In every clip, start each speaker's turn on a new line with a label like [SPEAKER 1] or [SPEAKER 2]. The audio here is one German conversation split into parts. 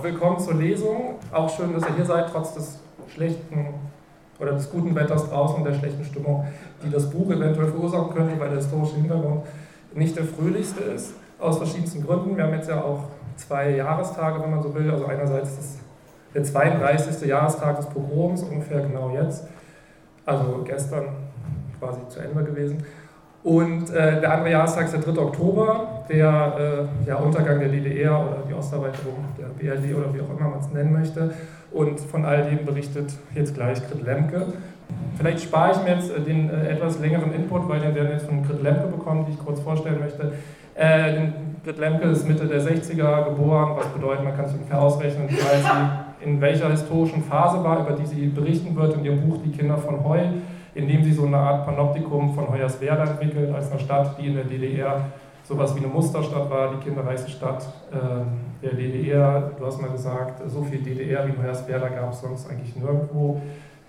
[SPEAKER 1] Willkommen zur Lesung. Auch schön, dass ihr hier seid, trotz des schlechten oder des guten Wetters draußen und der schlechten Stimmung, die das Buch eventuell verursachen könnte, weil der historische Hintergrund nicht der fröhlichste ist, aus verschiedensten Gründen. Wir haben jetzt ja auch zwei Jahrestage, wenn man so will. Also einerseits das, der 32. Jahrestag des Pogroms, ungefähr genau jetzt. Also gestern quasi zu Ende gewesen. Und äh, der andere Jahrestag ist der 3. Oktober, der äh, ja, Untergang der DDR oder die Osterweiterung der BRD oder wie auch immer man es nennen möchte. Und von all dem berichtet jetzt gleich Grit Lemke. Vielleicht spare ich mir jetzt äh, den äh, etwas längeren Input, weil den werden jetzt von Grit Lemke bekommen, die ich kurz vorstellen möchte. Äh, Grit Lemke ist Mitte der 60er geboren, was bedeutet, man kann sich ungefähr ausrechnen, weil sie in welcher historischen Phase war, über die sie berichten wird in ihrem Buch Die Kinder von Heu indem sie so eine Art Panoptikum von Hoyerswerda entwickelt, als eine Stadt, die in der DDR sowas wie eine Musterstadt war, die kinderreichste Stadt äh, der DDR. Du hast mal gesagt, so viel DDR wie Hoyerswerda gab es sonst eigentlich nirgendwo.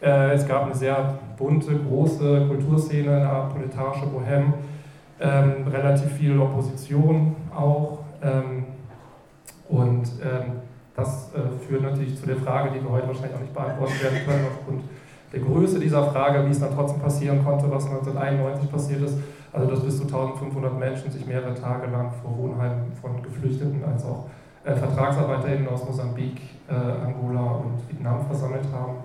[SPEAKER 1] Äh, es gab eine sehr bunte, große Kulturszene, eine Art proletarische Bohem, ähm, relativ viel Opposition auch. Ähm, und ähm, das äh, führt natürlich zu der Frage, die wir heute wahrscheinlich auch nicht beantworten werden können, aufgrund der Größe dieser Frage, wie es dann trotzdem passieren konnte, was 1991 passiert ist. Also dass bis zu 1500 Menschen sich mehrere Tage lang vor Wohnheimen von Geflüchteten als auch äh, VertragsarbeiterInnen aus Mosambik, äh, Angola und Vietnam versammelt haben.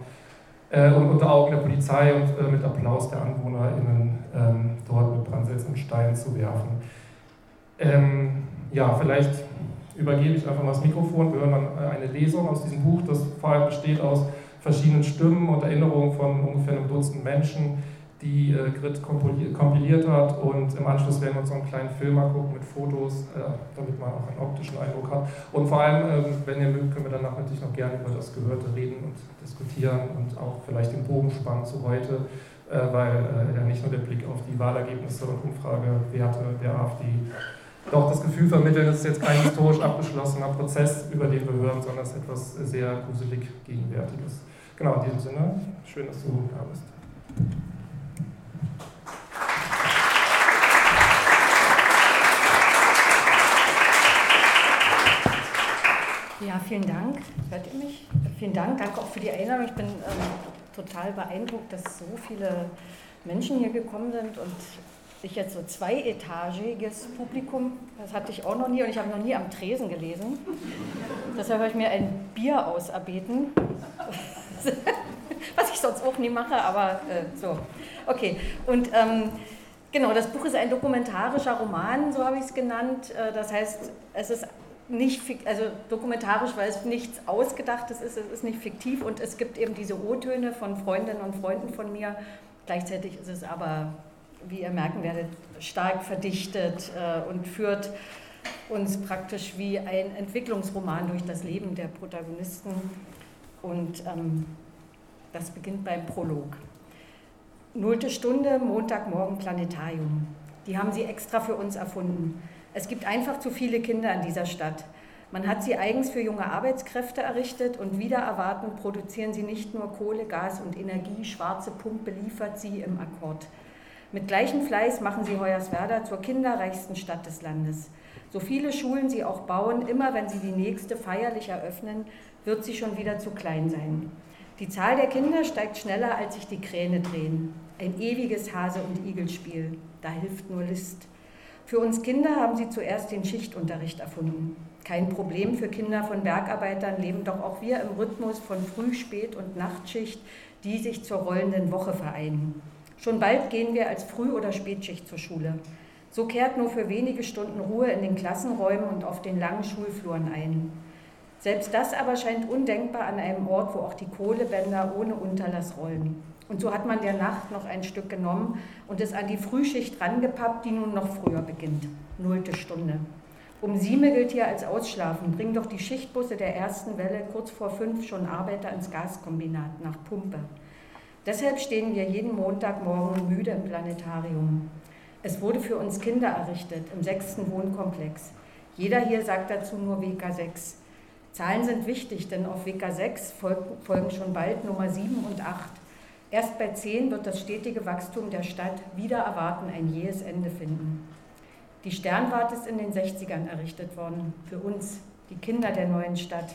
[SPEAKER 1] Äh, und unter Augen der Polizei und äh, mit Applaus der AnwohnerInnen ähm, dort mit Brandsätzen und Steinen zu werfen. Ähm, ja, vielleicht übergebe ich einfach mal das Mikrofon. Wir hören dann äh, eine Lesung aus diesem Buch, das vor allem besteht aus verschiedenen Stimmen und Erinnerungen von ungefähr einem Dutzend Menschen, die äh, Grit kompiliert hat. Und im Anschluss werden wir uns so einen kleinen Film angucken mit Fotos, äh, damit man auch einen optischen Eindruck hat. Und vor allem, äh, wenn ihr mögt, können wir danach natürlich noch gerne über das Gehörte reden und diskutieren und auch vielleicht den Bogen spannen zu heute, äh, weil äh, ja nicht nur der Blick auf die Wahlergebnisse und Umfragewerte der AfD doch das Gefühl vermitteln, es ist jetzt kein historisch abgeschlossener Prozess, über den wir hören, sondern es ist etwas sehr gruselig Gegenwärtiges. Genau, in diesem Sinne, schön, dass du da bist.
[SPEAKER 2] Ja, vielen Dank. Hört ihr mich? Vielen Dank. Danke auch für die Einladung. Ich bin ähm, total beeindruckt, dass so viele Menschen hier gekommen sind und ich jetzt so zweietagiges Publikum, das hatte ich auch noch nie und ich habe noch nie am Tresen gelesen. Deshalb habe ich mir ein Bier auserbeten. Was ich sonst auch nie mache, aber äh, so. Okay, und ähm, genau, das Buch ist ein dokumentarischer Roman, so habe ich es genannt. Äh, das heißt, es ist nicht, also dokumentarisch, weil es nichts Ausgedachtes ist, es ist nicht fiktiv und es gibt eben diese O-Töne von Freundinnen und Freunden von mir. Gleichzeitig ist es aber, wie ihr merken werdet, stark verdichtet äh, und führt uns praktisch wie ein Entwicklungsroman durch das Leben der Protagonisten. Und ähm, das beginnt beim Prolog. Nullte Stunde, Montagmorgen Planetarium. Die haben sie extra für uns erfunden. Es gibt einfach zu viele Kinder in dieser Stadt. Man hat sie eigens für junge Arbeitskräfte errichtet und wieder erwarten produzieren sie nicht nur Kohle, Gas und Energie, schwarze Pumpe liefert sie im Akkord. Mit gleichem Fleiß machen sie Hoyerswerda zur kinderreichsten Stadt des Landes. So viele Schulen sie auch bauen, immer wenn sie die nächste feierlich eröffnen, wird sie schon wieder zu klein sein. Die Zahl der Kinder steigt schneller, als sich die Kräne drehen. Ein ewiges Hase- und Igelspiel. Da hilft nur List. Für uns Kinder haben sie zuerst den Schichtunterricht erfunden. Kein Problem für Kinder von Bergarbeitern leben doch auch wir im Rhythmus von Früh-, Spät- und Nachtschicht, die sich zur rollenden Woche vereinen. Schon bald gehen wir als Früh- oder Spätschicht zur Schule. So kehrt nur für wenige Stunden Ruhe in den Klassenräumen und auf den langen Schulfluren ein. Selbst das aber scheint undenkbar an einem Ort, wo auch die Kohlebänder ohne Unterlass rollen. Und so hat man der Nacht noch ein Stück genommen und es an die Frühschicht rangepappt, die nun noch früher beginnt. Nullte Stunde. Um sieben gilt hier als Ausschlafen. Bringen doch die Schichtbusse der ersten Welle kurz vor fünf schon Arbeiter ins Gaskombinat nach Pumpe. Deshalb stehen wir jeden Montagmorgen müde im Planetarium. Es wurde für uns Kinder errichtet im sechsten Wohnkomplex. Jeder hier sagt dazu nur WK6. Zahlen sind wichtig, denn auf WK 6 folgen schon bald Nummer 7 und 8. Erst bei 10 wird das stetige Wachstum der Stadt wieder erwarten ein jähes Ende finden. Die Sternwarte ist in den 60ern errichtet worden, für uns, die Kinder der neuen Stadt.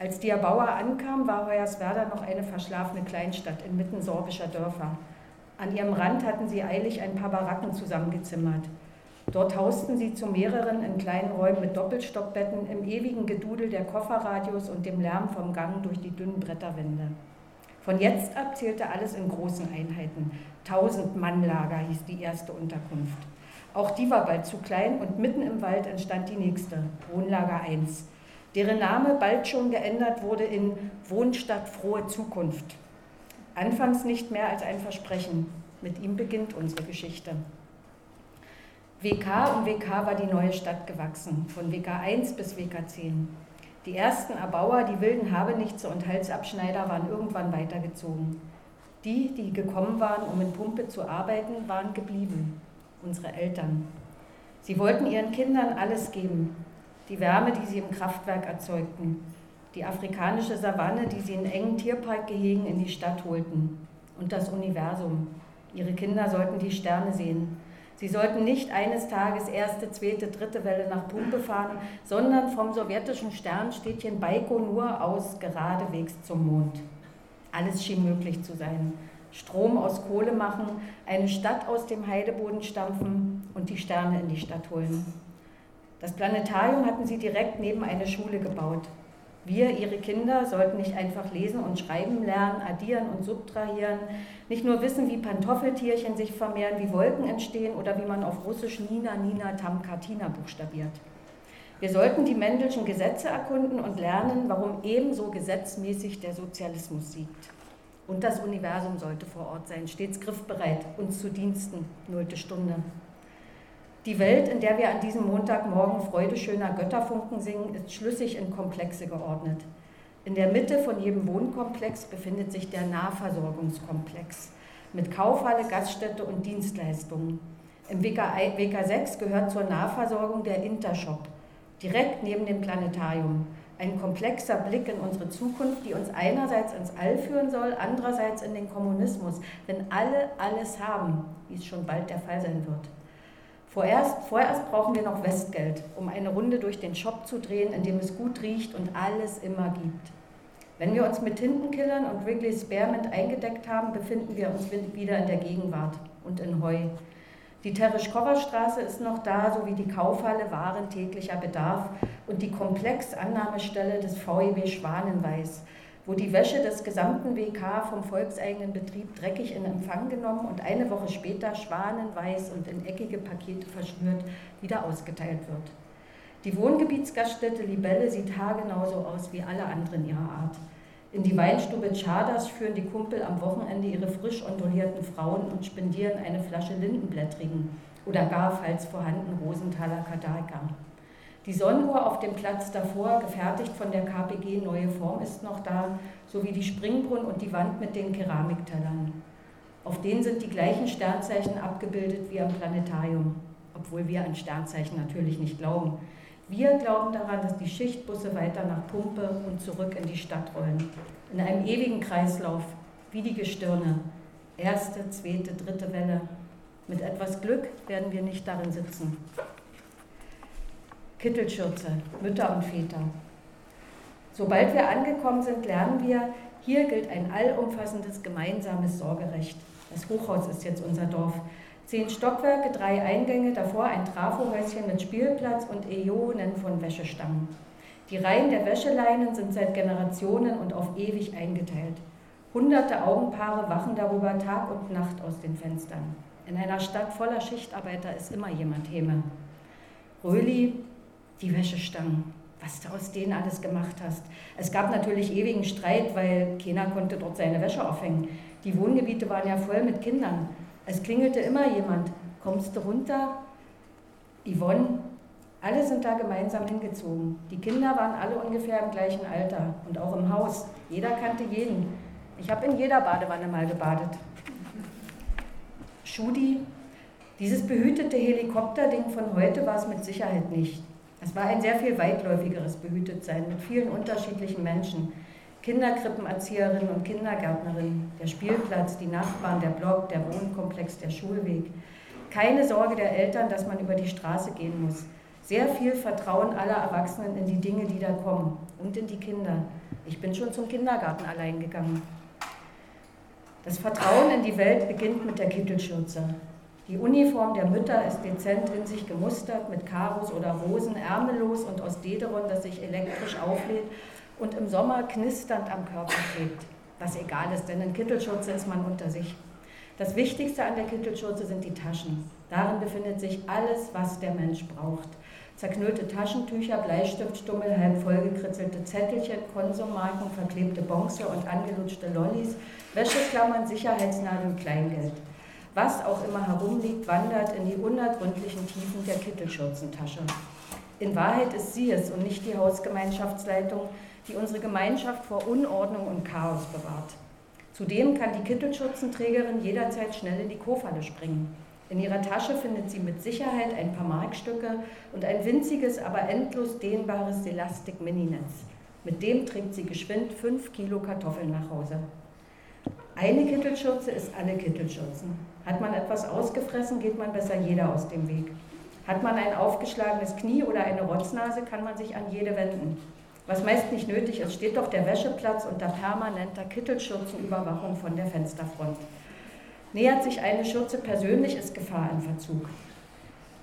[SPEAKER 2] Als die Erbauer ankam, war Hoyerswerda noch eine verschlafene Kleinstadt inmitten sorbischer Dörfer. An ihrem Rand hatten sie eilig ein paar Baracken zusammengezimmert. Dort hausten sie zu mehreren in kleinen Räumen mit Doppelstockbetten im ewigen Gedudel der Kofferradios und dem Lärm vom Gang durch die dünnen Bretterwände. Von jetzt ab zählte alles in großen Einheiten. Tausend Mannlager hieß die erste Unterkunft. Auch die war bald zu klein und mitten im Wald entstand die nächste, Wohnlager 1, deren Name bald schon geändert wurde in Wohnstadt Frohe Zukunft. Anfangs nicht mehr als ein Versprechen. Mit ihm beginnt unsere Geschichte. WK und WK war die neue Stadt gewachsen, von WK 1 bis WK 10. Die ersten Erbauer, die wilden Habenichtse und Halsabschneider, waren irgendwann weitergezogen. Die, die gekommen waren, um in Pumpe zu arbeiten, waren geblieben, unsere Eltern. Sie wollten ihren Kindern alles geben, die Wärme, die sie im Kraftwerk erzeugten, die afrikanische Savanne, die sie in engen Tierparkgehegen in die Stadt holten, und das Universum. Ihre Kinder sollten die Sterne sehen, Sie sollten nicht eines Tages erste, zweite, dritte Welle nach Pumpe fahren, sondern vom sowjetischen Sternstädtchen Baikonur aus geradewegs zum Mond. Alles schien möglich zu sein. Strom aus Kohle machen, eine Stadt aus dem Heideboden stampfen und die Sterne in die Stadt holen. Das Planetarium hatten sie direkt neben eine Schule gebaut. Wir, ihre Kinder, sollten nicht einfach lesen und schreiben lernen, addieren und subtrahieren, nicht nur wissen, wie Pantoffeltierchen sich vermehren, wie Wolken entstehen oder wie man auf Russisch Nina, Nina, Tam, Katina buchstabiert. Wir sollten die Mendelschen Gesetze erkunden und lernen, warum ebenso gesetzmäßig der Sozialismus siegt. Und das Universum sollte vor Ort sein, stets griffbereit, uns zu Diensten, nullte Stunde. Die Welt, in der wir an diesem Montagmorgen Freude schöner Götterfunken singen, ist schlüssig in Komplexe geordnet. In der Mitte von jedem Wohnkomplex befindet sich der Nahversorgungskomplex mit Kaufhalle, Gaststätte und Dienstleistungen. Im WK, WK 6 gehört zur Nahversorgung der Intershop, direkt neben dem Planetarium. Ein komplexer Blick in unsere Zukunft, die uns einerseits ins All führen soll, andererseits in den Kommunismus, wenn alle alles haben, wie es schon bald der Fall sein wird. Vorerst, vorerst brauchen wir noch Westgeld, um eine Runde durch den Shop zu drehen, in dem es gut riecht und alles immer gibt. Wenn wir uns mit Tintenkillern und Wrigley's Spearmint eingedeckt haben, befinden wir uns wieder in der Gegenwart und in Heu. Die Tereschkowa-Straße ist noch da, sowie die Kaufhalle Waren täglicher Bedarf und die Komplexannahmestelle des VEB Schwanenweiß, wo die Wäsche des gesamten WK vom volkseigenen Betrieb dreckig in Empfang genommen und eine Woche später schwanenweiß und in eckige Pakete verschnürt wieder ausgeteilt wird. Die Wohngebietsgaststätte Libelle sieht haargenauso aus wie alle anderen ihrer Art. In die Weinstube Chadas führen die Kumpel am Wochenende ihre frisch ondulierten Frauen und spendieren eine Flasche Lindenblättrigen oder gar, falls vorhanden, Rosenthaler Kadalka. Die Sonnenuhr auf dem Platz davor, gefertigt von der KPG Neue Form, ist noch da, sowie die Springbrunnen und die Wand mit den Keramiktellern. Auf denen sind die gleichen Sternzeichen abgebildet wie am Planetarium, obwohl wir an Sternzeichen natürlich nicht glauben. Wir glauben daran, dass die Schichtbusse weiter nach Pumpe und zurück in die Stadt rollen. In einem ewigen Kreislauf, wie die Gestirne. Erste, zweite, dritte Welle. Mit etwas Glück werden wir nicht darin sitzen. Kittelschürze, Mütter und Väter. Sobald wir angekommen sind, lernen wir, hier gilt ein allumfassendes gemeinsames Sorgerecht. Das Hochhaus ist jetzt unser Dorf. Zehn Stockwerke, drei Eingänge, davor ein Trafohäuschen mit Spielplatz und Äonen von Wäschestangen. Die Reihen der Wäscheleinen sind seit Generationen und auf ewig eingeteilt. Hunderte Augenpaare wachen darüber Tag und Nacht aus den Fenstern. In einer Stadt voller Schichtarbeiter ist immer jemand Häme. Röli, die Wäschestangen, was du aus denen alles gemacht hast. Es gab natürlich ewigen Streit, weil keiner konnte dort seine Wäsche aufhängen. Die Wohngebiete waren ja voll mit Kindern. Es klingelte immer jemand. Kommst du runter? Yvonne, alle sind da gemeinsam hingezogen. Die Kinder waren alle ungefähr im gleichen Alter und auch im Haus. Jeder kannte jeden. Ich habe in jeder Badewanne mal gebadet. Schudi, dieses behütete Helikopterding von heute war es mit Sicherheit nicht. Es war ein sehr viel weitläufigeres Behütetsein mit vielen unterschiedlichen Menschen. Kinderkrippenerzieherinnen und Kindergärtnerinnen, der Spielplatz, die Nachbarn, der Block, der Wohnkomplex, der Schulweg. Keine Sorge der Eltern, dass man über die Straße gehen muss. Sehr viel Vertrauen aller Erwachsenen in die Dinge, die da kommen und in die Kinder. Ich bin schon zum Kindergarten allein gegangen. Das Vertrauen in die Welt beginnt mit der Kittelschürze. Die Uniform der Mütter ist dezent in sich gemustert, mit Karos oder Rosen, ärmellos und aus Dederon, das sich elektrisch auflädt und im Sommer knisternd am Körper klebt. Was egal ist, denn in Kittelschürze ist man unter sich. Das Wichtigste an der Kittelschürze sind die Taschen. Darin befindet sich alles, was der Mensch braucht. Zerknüllte Taschentücher, Bleistiftstummel, halb vollgekritzelte Zettelchen, Konsummarken, verklebte Bonze und angelutschte Lollis, Wäscheklammern, Sicherheitsnadeln, Kleingeld. Was auch immer herumliegt, wandert in die unergründlichen Tiefen der Kittelschürzentasche. In Wahrheit ist sie es und nicht die Hausgemeinschaftsleitung, die unsere Gemeinschaft vor Unordnung und Chaos bewahrt. Zudem kann die Kittelschürzenträgerin jederzeit schnell in die Kofalle springen. In ihrer Tasche findet sie mit Sicherheit ein paar Markstücke und ein winziges, aber endlos dehnbares Elastik-Mininetz. Mit dem trägt sie geschwind fünf Kilo Kartoffeln nach Hause. Eine Kittelschürze ist alle Kittelschürzen. Hat man etwas ausgefressen, geht man besser jeder aus dem Weg. Hat man ein aufgeschlagenes Knie oder eine Rotznase, kann man sich an jede wenden. Was meist nicht nötig ist, steht doch der Wäscheplatz unter permanenter Kittelschürzenüberwachung von der Fensterfront. Nähert sich eine Schürze persönlich, ist Gefahr im Verzug.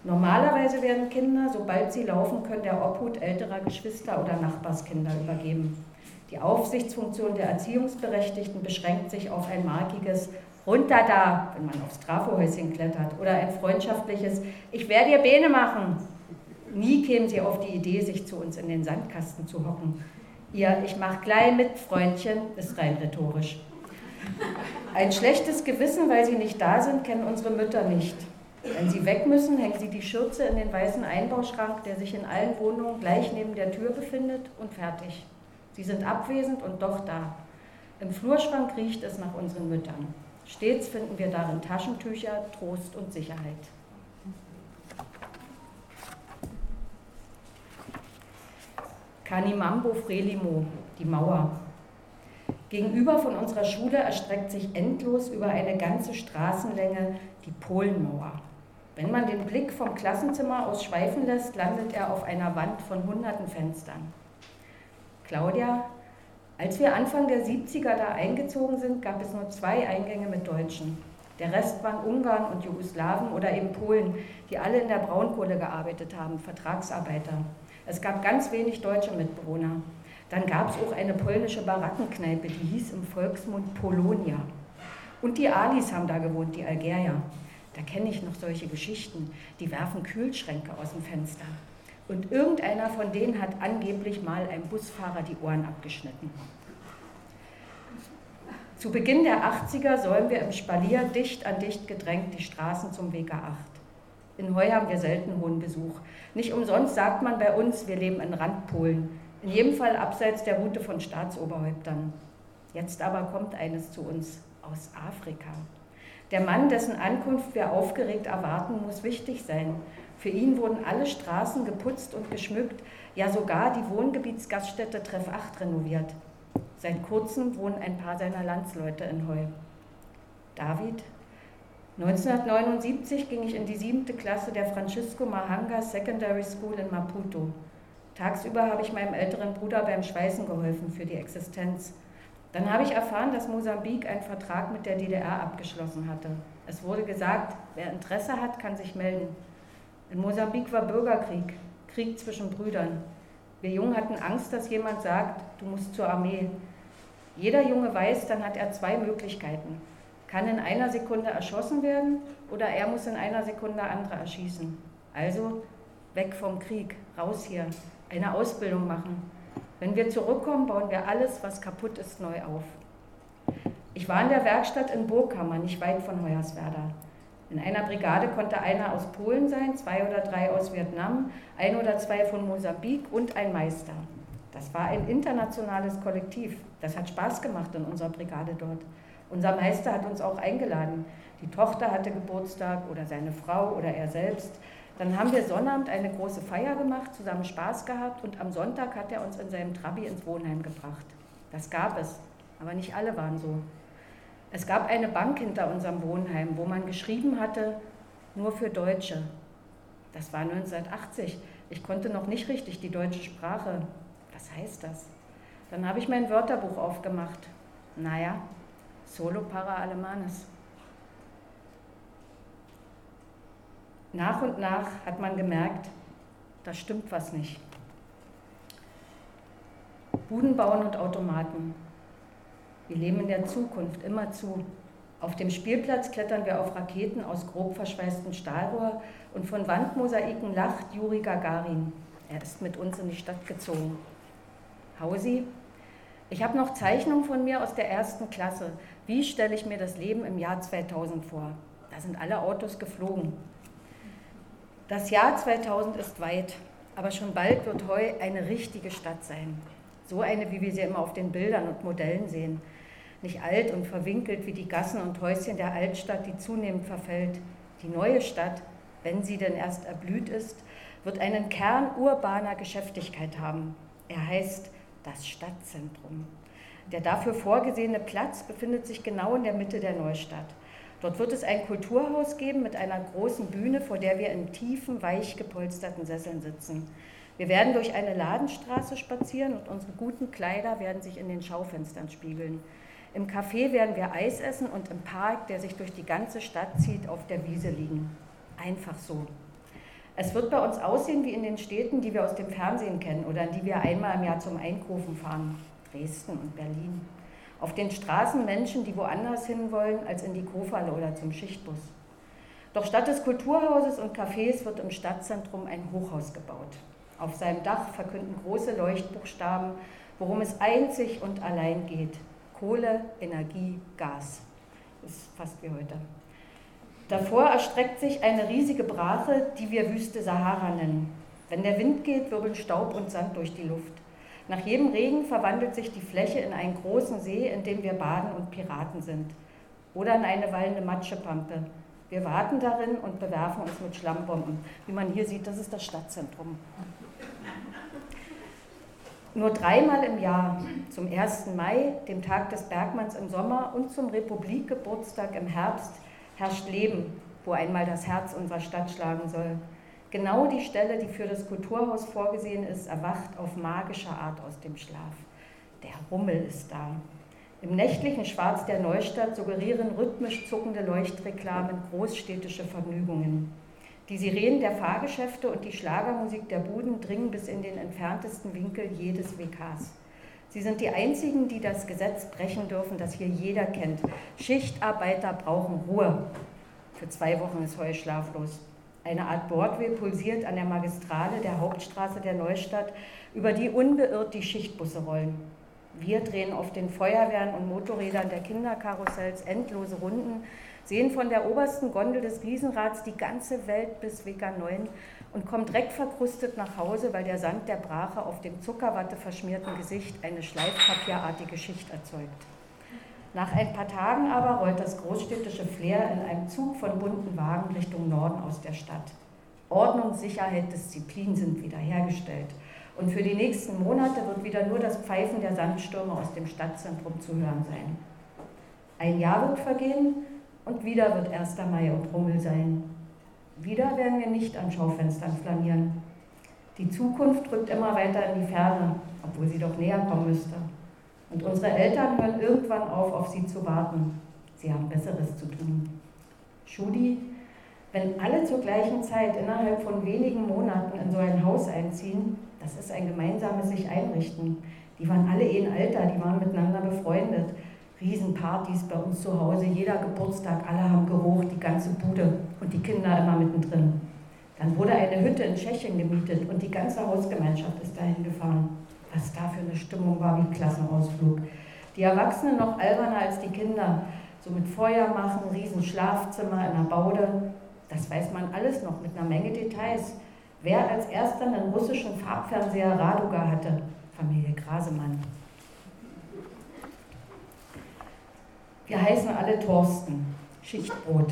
[SPEAKER 2] Normalerweise werden Kinder, sobald sie laufen können, der Obhut älterer Geschwister oder Nachbarskinder übergeben. Die Aufsichtsfunktion der Erziehungsberechtigten beschränkt sich auf ein markiges Runter da, wenn man aufs Trafohäuschen klettert, oder ein freundschaftliches Ich werde dir Bene machen. Nie kämen sie auf die Idee, sich zu uns in den Sandkasten zu hocken. Ihr Ich mach gleich mit, Freundchen, ist rein rhetorisch. Ein schlechtes Gewissen, weil sie nicht da sind, kennen unsere Mütter nicht. Wenn sie weg müssen, hängen sie die Schürze in den weißen Einbauschrank, der sich in allen Wohnungen gleich neben der Tür befindet, und fertig. Sie sind abwesend und doch da. Im Flurschrank riecht es nach unseren Müttern. Stets finden wir darin Taschentücher, Trost und Sicherheit. Kanimambo Frelimo, die Mauer. Gegenüber von unserer Schule erstreckt sich endlos über eine ganze Straßenlänge die Polenmauer. Wenn man den Blick vom Klassenzimmer aus schweifen lässt, landet er auf einer Wand von hunderten Fenstern. Claudia, als wir Anfang der 70er da eingezogen sind, gab es nur zwei Eingänge mit Deutschen. Der Rest waren Ungarn und Jugoslawen oder eben Polen, die alle in der Braunkohle gearbeitet haben, Vertragsarbeiter. Es gab ganz wenig deutsche Mitbewohner. Dann gab es auch eine polnische Barackenkneipe, die hieß im Volksmund Polonia. Und die Alis haben da gewohnt, die Algerier. Da kenne ich noch solche Geschichten. Die werfen Kühlschränke aus dem Fenster. Und irgendeiner von denen hat angeblich mal einem Busfahrer die Ohren abgeschnitten. Zu Beginn der 80er säumen wir im Spalier dicht an dicht gedrängt die Straßen zum WK 8. In Heu haben wir selten hohen Besuch. Nicht umsonst sagt man bei uns, wir leben in Randpolen. In jedem Fall abseits der Route von Staatsoberhäuptern. Jetzt aber kommt eines zu uns aus Afrika. Der Mann, dessen Ankunft wir aufgeregt erwarten, muss wichtig sein. Für ihn wurden alle Straßen geputzt und geschmückt, ja sogar die Wohngebietsgaststätte Treff 8 renoviert. Seit kurzem wohnen ein paar seiner Landsleute in Heu. David? 1979 ging ich in die siebte Klasse der Francisco Mahanga Secondary School in Maputo. Tagsüber habe ich meinem älteren Bruder beim Schweißen geholfen für die Existenz. Dann habe ich erfahren, dass Mosambik einen Vertrag mit der DDR abgeschlossen hatte. Es wurde gesagt, wer Interesse hat, kann sich melden. In Mosambik war Bürgerkrieg, Krieg zwischen Brüdern. Wir Jungen hatten Angst, dass jemand sagt, du musst zur Armee. Jeder Junge weiß, dann hat er zwei Möglichkeiten. Kann in einer Sekunde erschossen werden oder er muss in einer Sekunde andere erschießen. Also weg vom Krieg, raus hier, eine Ausbildung machen. Wenn wir zurückkommen, bauen wir alles, was kaputt ist, neu auf. Ich war in der Werkstatt in Burgkammer, nicht weit von Hoyerswerda. In einer Brigade konnte einer aus Polen sein, zwei oder drei aus Vietnam, ein oder zwei von Mosambik und ein Meister. Das war ein internationales Kollektiv. Das hat Spaß gemacht in unserer Brigade dort. Unser Meister hat uns auch eingeladen. Die Tochter hatte Geburtstag oder seine Frau oder er selbst. Dann haben wir Sonnabend eine große Feier gemacht, zusammen Spaß gehabt und am Sonntag hat er uns in seinem Trabi ins Wohnheim gebracht. Das gab es, aber nicht alle waren so. Es gab eine Bank hinter unserem Wohnheim, wo man geschrieben hatte, nur für Deutsche. Das war 1980. Ich konnte noch nicht richtig die deutsche Sprache. Was heißt das? Dann habe ich mein Wörterbuch aufgemacht. Naja, solo para alemanes. Nach und nach hat man gemerkt, da stimmt was nicht. Buden bauen und Automaten. Wir leben in der Zukunft, immer zu. Auf dem Spielplatz klettern wir auf Raketen aus grob verschweißtem Stahlrohr und von Wandmosaiken lacht Juri Gagarin. Er ist mit uns in die Stadt gezogen. Hausi, ich habe noch Zeichnungen von mir aus der ersten Klasse. Wie stelle ich mir das Leben im Jahr 2000 vor? Da sind alle Autos geflogen. Das Jahr 2000 ist weit, aber schon bald wird Heu eine richtige Stadt sein. So eine, wie wir sie immer auf den Bildern und Modellen sehen. Nicht alt und verwinkelt wie die Gassen und Häuschen der Altstadt, die zunehmend verfällt. Die neue Stadt, wenn sie denn erst erblüht ist, wird einen Kern urbaner Geschäftigkeit haben. Er heißt das Stadtzentrum. Der dafür vorgesehene Platz befindet sich genau in der Mitte der Neustadt. Dort wird es ein Kulturhaus geben mit einer großen Bühne, vor der wir in tiefen, weich gepolsterten Sesseln sitzen. Wir werden durch eine Ladenstraße spazieren und unsere guten Kleider werden sich in den Schaufenstern spiegeln. Im Café werden wir Eis essen und im Park, der sich durch die ganze Stadt zieht, auf der Wiese liegen. Einfach so. Es wird bei uns aussehen wie in den Städten, die wir aus dem Fernsehen kennen oder in die wir einmal im Jahr zum Einkaufen fahren. Dresden und Berlin. Auf den Straßen Menschen, die woanders hin wollen als in die Kofale oder zum Schichtbus. Doch statt des Kulturhauses und Cafés wird im Stadtzentrum ein Hochhaus gebaut. Auf seinem Dach verkünden große Leuchtbuchstaben, worum es einzig und allein geht. Kohle, Energie, Gas. Das ist fast wie heute. Davor erstreckt sich eine riesige Brache, die wir Wüste Sahara nennen. Wenn der Wind geht, wirbeln Staub und Sand durch die Luft. Nach jedem Regen verwandelt sich die Fläche in einen großen See, in dem wir baden und Piraten sind. Oder in eine wallende Matschepampe. Wir warten darin und bewerfen uns mit Schlammbomben. Wie man hier sieht, das ist das Stadtzentrum. Nur dreimal im Jahr, zum 1. Mai, dem Tag des Bergmanns im Sommer und zum Republikgeburtstag im Herbst, herrscht Leben, wo einmal das Herz unserer Stadt schlagen soll. Genau die Stelle, die für das Kulturhaus vorgesehen ist, erwacht auf magische Art aus dem Schlaf. Der Rummel ist da. Im nächtlichen Schwarz der Neustadt suggerieren rhythmisch zuckende Leuchtreklamen großstädtische Vergnügungen. Die Sirenen der Fahrgeschäfte und die Schlagermusik der Buden dringen bis in den entferntesten Winkel jedes WKs. Sie sind die einzigen, die das Gesetz brechen dürfen, das hier jeder kennt. Schichtarbeiter brauchen Ruhe. Für zwei Wochen ist Heu schlaflos. Eine Art Bordweh pulsiert an der Magistrale der Hauptstraße der Neustadt, über die unbeirrt die Schichtbusse rollen. Wir drehen auf den Feuerwehren und Motorrädern der Kinderkarussells endlose Runden, sehen von der obersten Gondel des Riesenrads die ganze Welt bis WK9 und kommen dreckverkrustet nach Hause, weil der Sand der Brache auf dem Zuckerwatte verschmierten Gesicht eine schleifpapierartige Schicht erzeugt. Nach ein paar Tagen aber rollt das großstädtische Flair in einem Zug von bunten Wagen Richtung Norden aus der Stadt. Ordnung, Sicherheit, Disziplin sind wiederhergestellt. Und für die nächsten Monate wird wieder nur das Pfeifen der Sandstürme aus dem Stadtzentrum zu hören sein. Ein Jahr wird vergehen und wieder wird 1. Mai und Rummel sein. Wieder werden wir nicht an Schaufenstern flanieren. Die Zukunft rückt immer weiter in die Ferne, obwohl sie doch näher kommen müsste. Und unsere Eltern hören irgendwann auf, auf sie zu warten. Sie haben Besseres zu tun. Schudi, wenn alle zur gleichen Zeit innerhalb von wenigen Monaten in so ein Haus einziehen, das ist ein gemeinsames sich einrichten. Die waren alle eh ein Alter, die waren miteinander befreundet. Riesenpartys bei uns zu Hause, jeder Geburtstag, alle haben gerucht, die ganze Bude und die Kinder immer mittendrin. Dann wurde eine Hütte in Tschechien gemietet und die ganze Hausgemeinschaft ist dahin gefahren was da für eine Stimmung war wie Klassenausflug. Die Erwachsenen noch alberner als die Kinder, so mit Feuer machen, riesen Schlafzimmer in der Baude. Das weiß man alles noch mit einer Menge Details. Wer als erster einen russischen Farbfernseher Raduga hatte? Familie Grasemann. Wir heißen alle Thorsten, Schichtbrot.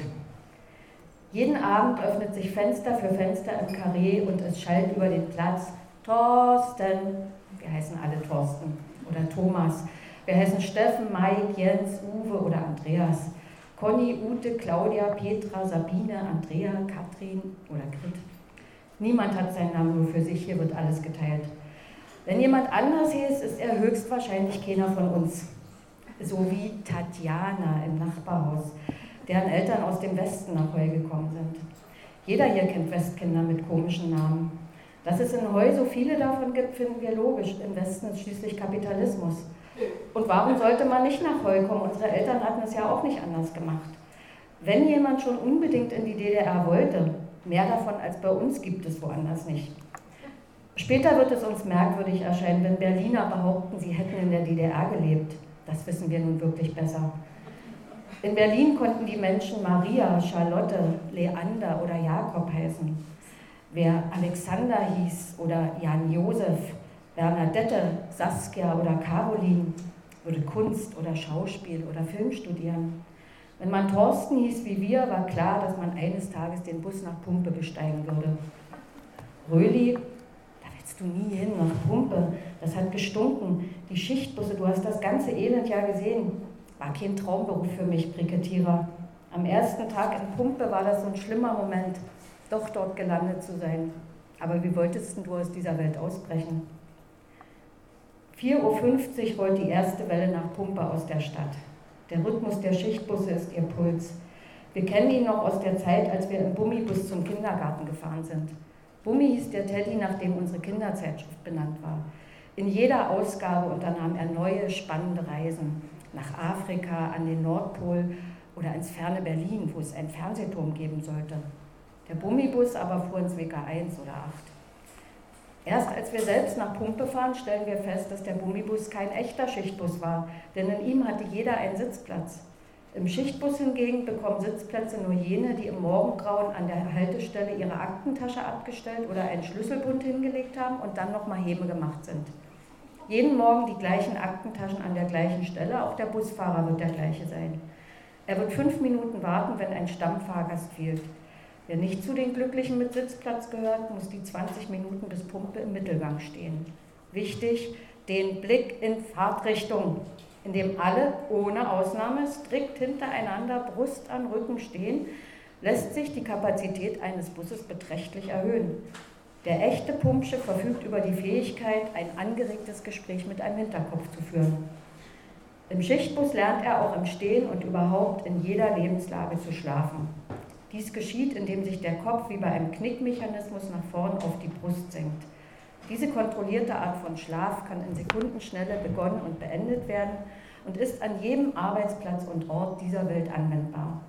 [SPEAKER 2] Jeden Abend öffnet sich Fenster für Fenster im Karree und es schallt über den Platz Thorsten, wir heißen alle Thorsten oder Thomas. Wir heißen Steffen, Mike, Jens, Uwe oder Andreas. Conny, Ute, Claudia, Petra, Sabine, Andrea, Katrin oder Grit. Niemand hat seinen Namen nur für sich, hier wird alles geteilt. Wenn jemand anders ist, ist er höchstwahrscheinlich keiner von uns. So wie Tatjana im Nachbarhaus, deren Eltern aus dem Westen nach Heu gekommen sind. Jeder hier kennt Westkinder mit komischen Namen. Dass es in Heu so viele davon gibt, finden wir logisch. Im Westen ist schließlich Kapitalismus. Und warum sollte man nicht nach Heu kommen? Unsere Eltern hatten es ja auch nicht anders gemacht. Wenn jemand schon unbedingt in die DDR wollte, mehr davon als bei uns gibt es woanders nicht. Später wird es uns merkwürdig erscheinen, wenn Berliner behaupten, sie hätten in der DDR gelebt. Das wissen wir nun wirklich besser. In Berlin konnten die Menschen Maria, Charlotte, Leander oder Jakob heißen. Wer Alexander hieß oder Jan Josef, Bernadette, Saskia oder Caroline, würde Kunst oder Schauspiel oder Film studieren. Wenn man Thorsten hieß wie wir, war klar, dass man eines Tages den Bus nach Pumpe besteigen würde. Röli, du nie hin, nach Pumpe. Das hat gestunken. Die Schichtbusse, du hast das ganze Elend ja gesehen. War kein Traumberuf für mich, Brikettierer. Am ersten Tag in Pumpe war das so ein schlimmer Moment, doch dort gelandet zu sein. Aber wie wolltest du aus dieser Welt ausbrechen? 4.50 Uhr rollt die erste Welle nach Pumpe aus der Stadt. Der Rhythmus der Schichtbusse ist ihr Puls. Wir kennen ihn noch aus der Zeit, als wir im Bummibus zum Kindergarten gefahren sind. Bummi hieß der Teddy, nach dem unsere Kinderzeitschrift benannt war. In jeder Ausgabe unternahm er neue, spannende Reisen. Nach Afrika, an den Nordpol oder ins ferne Berlin, wo es einen Fernsehturm geben sollte. Der Bummibus aber fuhr ins WK 1 oder 8. Erst als wir selbst nach Pumpe fahren, stellen wir fest, dass der Bummibus kein echter Schichtbus war, denn in ihm hatte jeder einen Sitzplatz. Im Schichtbus hingegen bekommen Sitzplätze nur jene, die im Morgengrauen an der Haltestelle ihre Aktentasche abgestellt oder einen Schlüsselbund hingelegt haben und dann nochmal Hebe gemacht sind. Jeden Morgen die gleichen Aktentaschen an der gleichen Stelle, auch der Busfahrer wird der gleiche sein. Er wird fünf Minuten warten, wenn ein Stammfahrgast fehlt. Wer nicht zu den Glücklichen mit Sitzplatz gehört, muss die 20 Minuten bis Pumpe im Mittelgang stehen. Wichtig, den Blick in Fahrtrichtung, in dem alle ohne Ausnahme strikt hintereinander Brust an Rücken stehen, lässt sich die Kapazität eines Busses beträchtlich erhöhen. Der echte Pumpsche verfügt über die Fähigkeit, ein angeregtes Gespräch mit einem Hinterkopf zu führen. Im Schichtbus lernt er auch im Stehen und überhaupt in jeder Lebenslage zu schlafen. Dies geschieht, indem sich der Kopf wie bei einem Knickmechanismus nach vorn auf die Brust senkt. Diese kontrollierte Art von Schlaf kann in Sekundenschnelle begonnen und beendet werden und ist an jedem Arbeitsplatz und Ort dieser Welt anwendbar.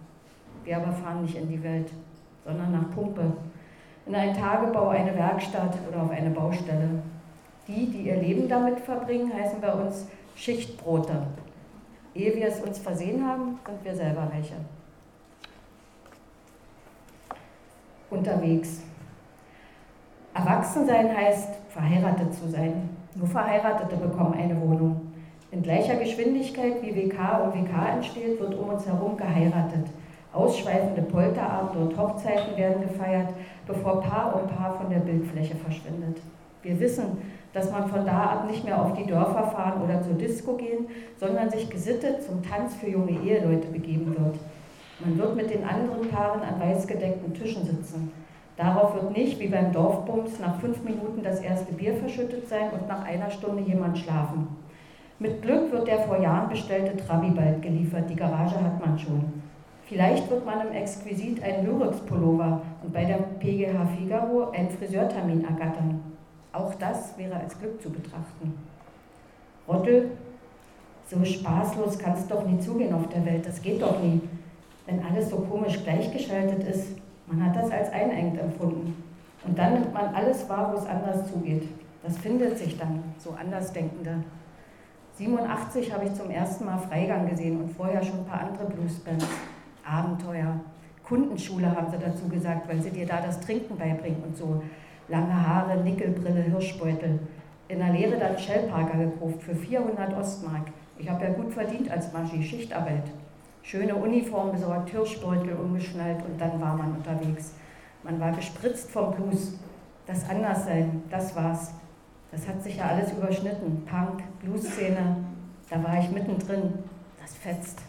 [SPEAKER 2] Wir aber fahren nicht in die Welt, sondern nach Pumpe, in einen Tagebau, eine Werkstatt oder auf eine Baustelle. Die, die ihr Leben damit verbringen, heißen bei uns Schichtbrote. Ehe wir es uns versehen haben, sind wir selber welche. unterwegs. Erwachsensein heißt, verheiratet zu sein. Nur Verheiratete bekommen eine Wohnung. In gleicher Geschwindigkeit wie WK und WK entsteht, wird um uns herum geheiratet. Ausschweifende Polterabende und Hochzeiten werden gefeiert, bevor Paar um Paar von der Bildfläche verschwindet. Wir wissen, dass man von da ab nicht mehr auf die Dörfer fahren oder zur Disco gehen, sondern sich gesittet zum Tanz für junge Eheleute begeben wird. Man wird mit den anderen Paaren an weißgedeckten Tischen sitzen. Darauf wird nicht, wie beim Dorfbums, nach fünf Minuten das erste Bier verschüttet sein und nach einer Stunde jemand schlafen. Mit Glück wird der vor Jahren bestellte Trabi bald geliefert, die Garage hat man schon. Vielleicht wird man im Exquisit einen Lyrics-Pullover und bei der PGH Figaro einen Friseurtermin ergattern. Auch das wäre als Glück zu betrachten. Rottel, so spaßlos kann es doch nie zugehen auf der Welt, das geht doch nie wenn alles so komisch gleichgeschaltet ist, man hat das als einengt empfunden. Und dann nimmt man alles wahr, wo es anders zugeht. Das findet sich dann, so Andersdenkende. 87 habe ich zum ersten Mal Freigang gesehen und vorher schon ein paar andere Bluesbands. Abenteuer. Kundenschule haben sie dazu gesagt, weil sie dir da das Trinken beibringen und so. Lange Haare, Nickelbrille, Hirschbeutel. In der Lehre dann Shellparker gekauft für 400 Ostmark. Ich habe ja gut verdient als Maschi, Schichtarbeit schöne Uniform besorgt, Hirschbeutel umgeschnallt und dann war man unterwegs. Man war gespritzt vom Blues. Das Anderssein, das war's. Das hat sich ja alles überschnitten. Punk, Blues-Szene, da war ich mittendrin. Das fetzt.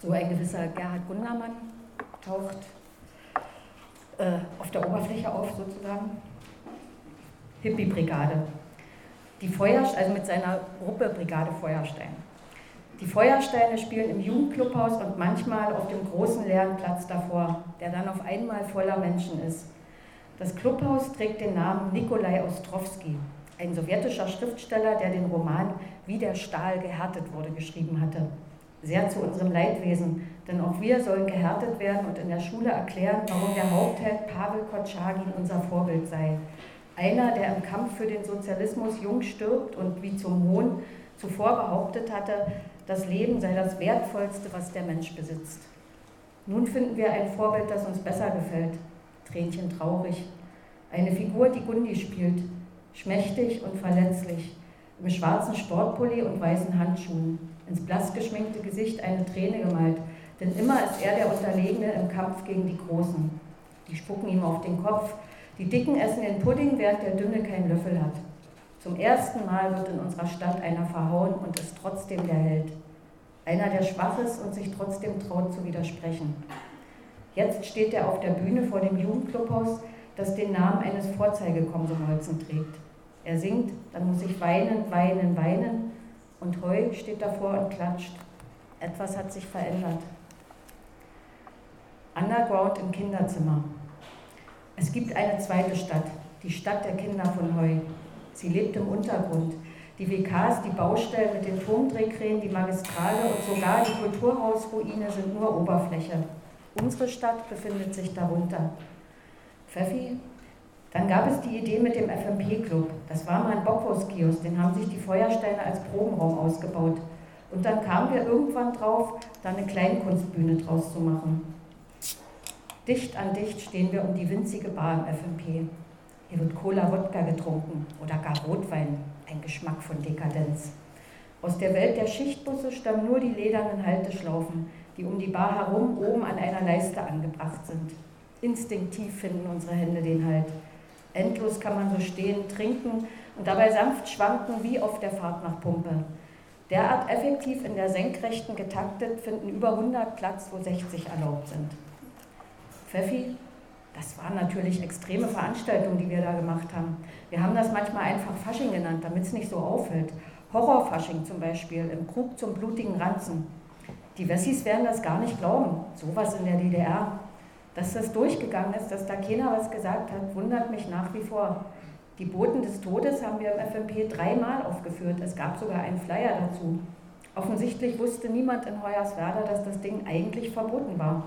[SPEAKER 2] So ein gewisser Gerhard Gundermann taucht äh, auf der Oberfläche auf, sozusagen. Hippie-Brigade. Die Feuer, also mit seiner Gruppe Brigade Feuerstein. Die Feuersteine spielen im Jugendclubhaus und manchmal auf dem großen leeren Platz davor, der dann auf einmal voller Menschen ist. Das Clubhaus trägt den Namen Nikolai Ostrowski, ein sowjetischer Schriftsteller, der den Roman Wie der Stahl gehärtet wurde geschrieben hatte. Sehr zu unserem Leidwesen, denn auch wir sollen gehärtet werden und in der Schule erklären, warum der Hauptheld Pavel Kotschagin unser Vorbild sei. Einer, der im Kampf für den Sozialismus jung stirbt und wie zum Hohn zuvor behauptet hatte, das Leben sei das Wertvollste, was der Mensch besitzt. Nun finden wir ein Vorbild, das uns besser gefällt. Tränchen traurig. Eine Figur, die Gundi spielt. Schmächtig und verletzlich. Im schwarzen Sportpulli und weißen Handschuhen. Ins blass geschminkte Gesicht eine Träne gemalt. Denn immer ist er der Unterlegene im Kampf gegen die Großen. Die spucken ihm auf den Kopf. Die Dicken essen den Pudding, während der Dünne keinen Löffel hat. Zum ersten Mal wird in unserer Stadt einer verhauen und ist trotzdem der Held. Einer, der schwach ist und sich trotzdem traut zu widersprechen. Jetzt steht er auf der Bühne vor dem Jugendclubhaus, das den Namen eines Vorzeigekomsomolzen trägt. Er singt, dann muss ich weinen, weinen, weinen und Heu steht davor und klatscht. Etwas hat sich verändert. Underground im Kinderzimmer. Es gibt eine zweite Stadt, die Stadt der Kinder von Heu. Sie lebt im Untergrund. Die WKs, die Baustellen mit den Turmdrehkränen, die Magistrale und sogar die Kulturhausruine sind nur Oberfläche. Unsere Stadt befindet sich darunter. Pfeffi? Dann gab es die Idee mit dem FMP-Club. Das war mal ein Bockwurstkiosk, den haben sich die Feuersteine als Probenraum ausgebaut. Und dann kamen wir irgendwann drauf, da eine Kleinkunstbühne draus zu machen. Dicht an dicht stehen wir um die winzige Bar im FMP. Hier wird Cola-Wodka getrunken oder gar Rotwein, ein Geschmack von Dekadenz. Aus der Welt der Schichtbusse stammen nur die ledernen Halteschlaufen, die um die Bar herum oben an einer Leiste angebracht sind. Instinktiv finden unsere Hände den Halt. Endlos kann man so stehen, trinken und dabei sanft schwanken wie auf der Fahrt nach Pumpe. Derart effektiv in der Senkrechten getaktet finden über 100 Platz, wo 60 erlaubt sind. Pfeffi, das waren natürlich extreme Veranstaltungen, die wir da gemacht haben. Wir haben das manchmal einfach Fasching genannt, damit es nicht so auffällt. Horrorfasching zum Beispiel, im Krug zum blutigen Ranzen. Die Wessis werden das gar nicht glauben, sowas in der DDR. Dass das durchgegangen ist, dass da keiner was gesagt hat, wundert mich nach wie vor. Die Boten des Todes haben wir im FMP dreimal aufgeführt. Es gab sogar einen Flyer dazu. Offensichtlich wusste niemand in Hoyerswerda, dass das Ding eigentlich verboten war.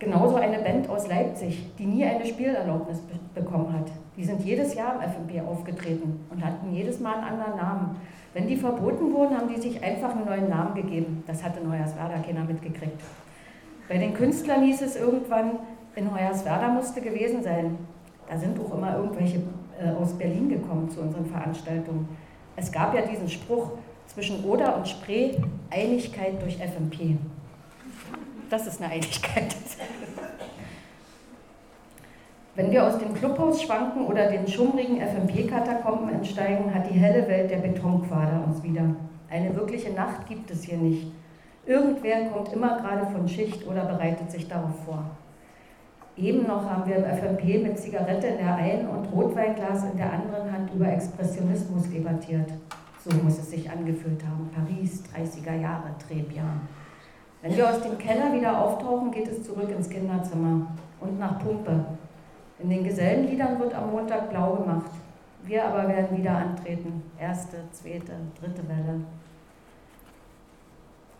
[SPEAKER 2] Genauso eine Band aus Leipzig, die nie eine Spielerlaubnis be bekommen hat. Die sind jedes Jahr im FMP aufgetreten und hatten jedes Mal einen anderen Namen. Wenn die verboten wurden, haben die sich einfach einen neuen Namen gegeben. Das hatte Neuerswerda keiner mitgekriegt. Bei den Künstlern hieß es irgendwann, in Hoyerswerda musste gewesen sein. Da sind auch immer irgendwelche äh, aus Berlin gekommen zu unseren Veranstaltungen. Es gab ja diesen Spruch zwischen Oder und Spree, Einigkeit durch FMP. Das ist eine Einigkeit. Wenn wir aus dem Clubhaus schwanken oder den schummrigen FMP-Katakomben entsteigen, hat die helle Welt der Betonquader uns wieder. Eine wirkliche Nacht gibt es hier nicht. Irgendwer kommt immer gerade von Schicht oder bereitet sich darauf vor. Eben noch haben wir im FMP mit Zigarette in der einen und Rotweinglas in der anderen Hand über Expressionismus debattiert. So muss es sich angefühlt haben. Paris, 30er Jahre, Trebian. Wenn wir aus dem Keller wieder auftauchen, geht es zurück ins Kinderzimmer und nach Pumpe. In den Gesellenliedern wird am Montag blau gemacht. Wir aber werden wieder antreten. Erste, zweite, dritte Welle.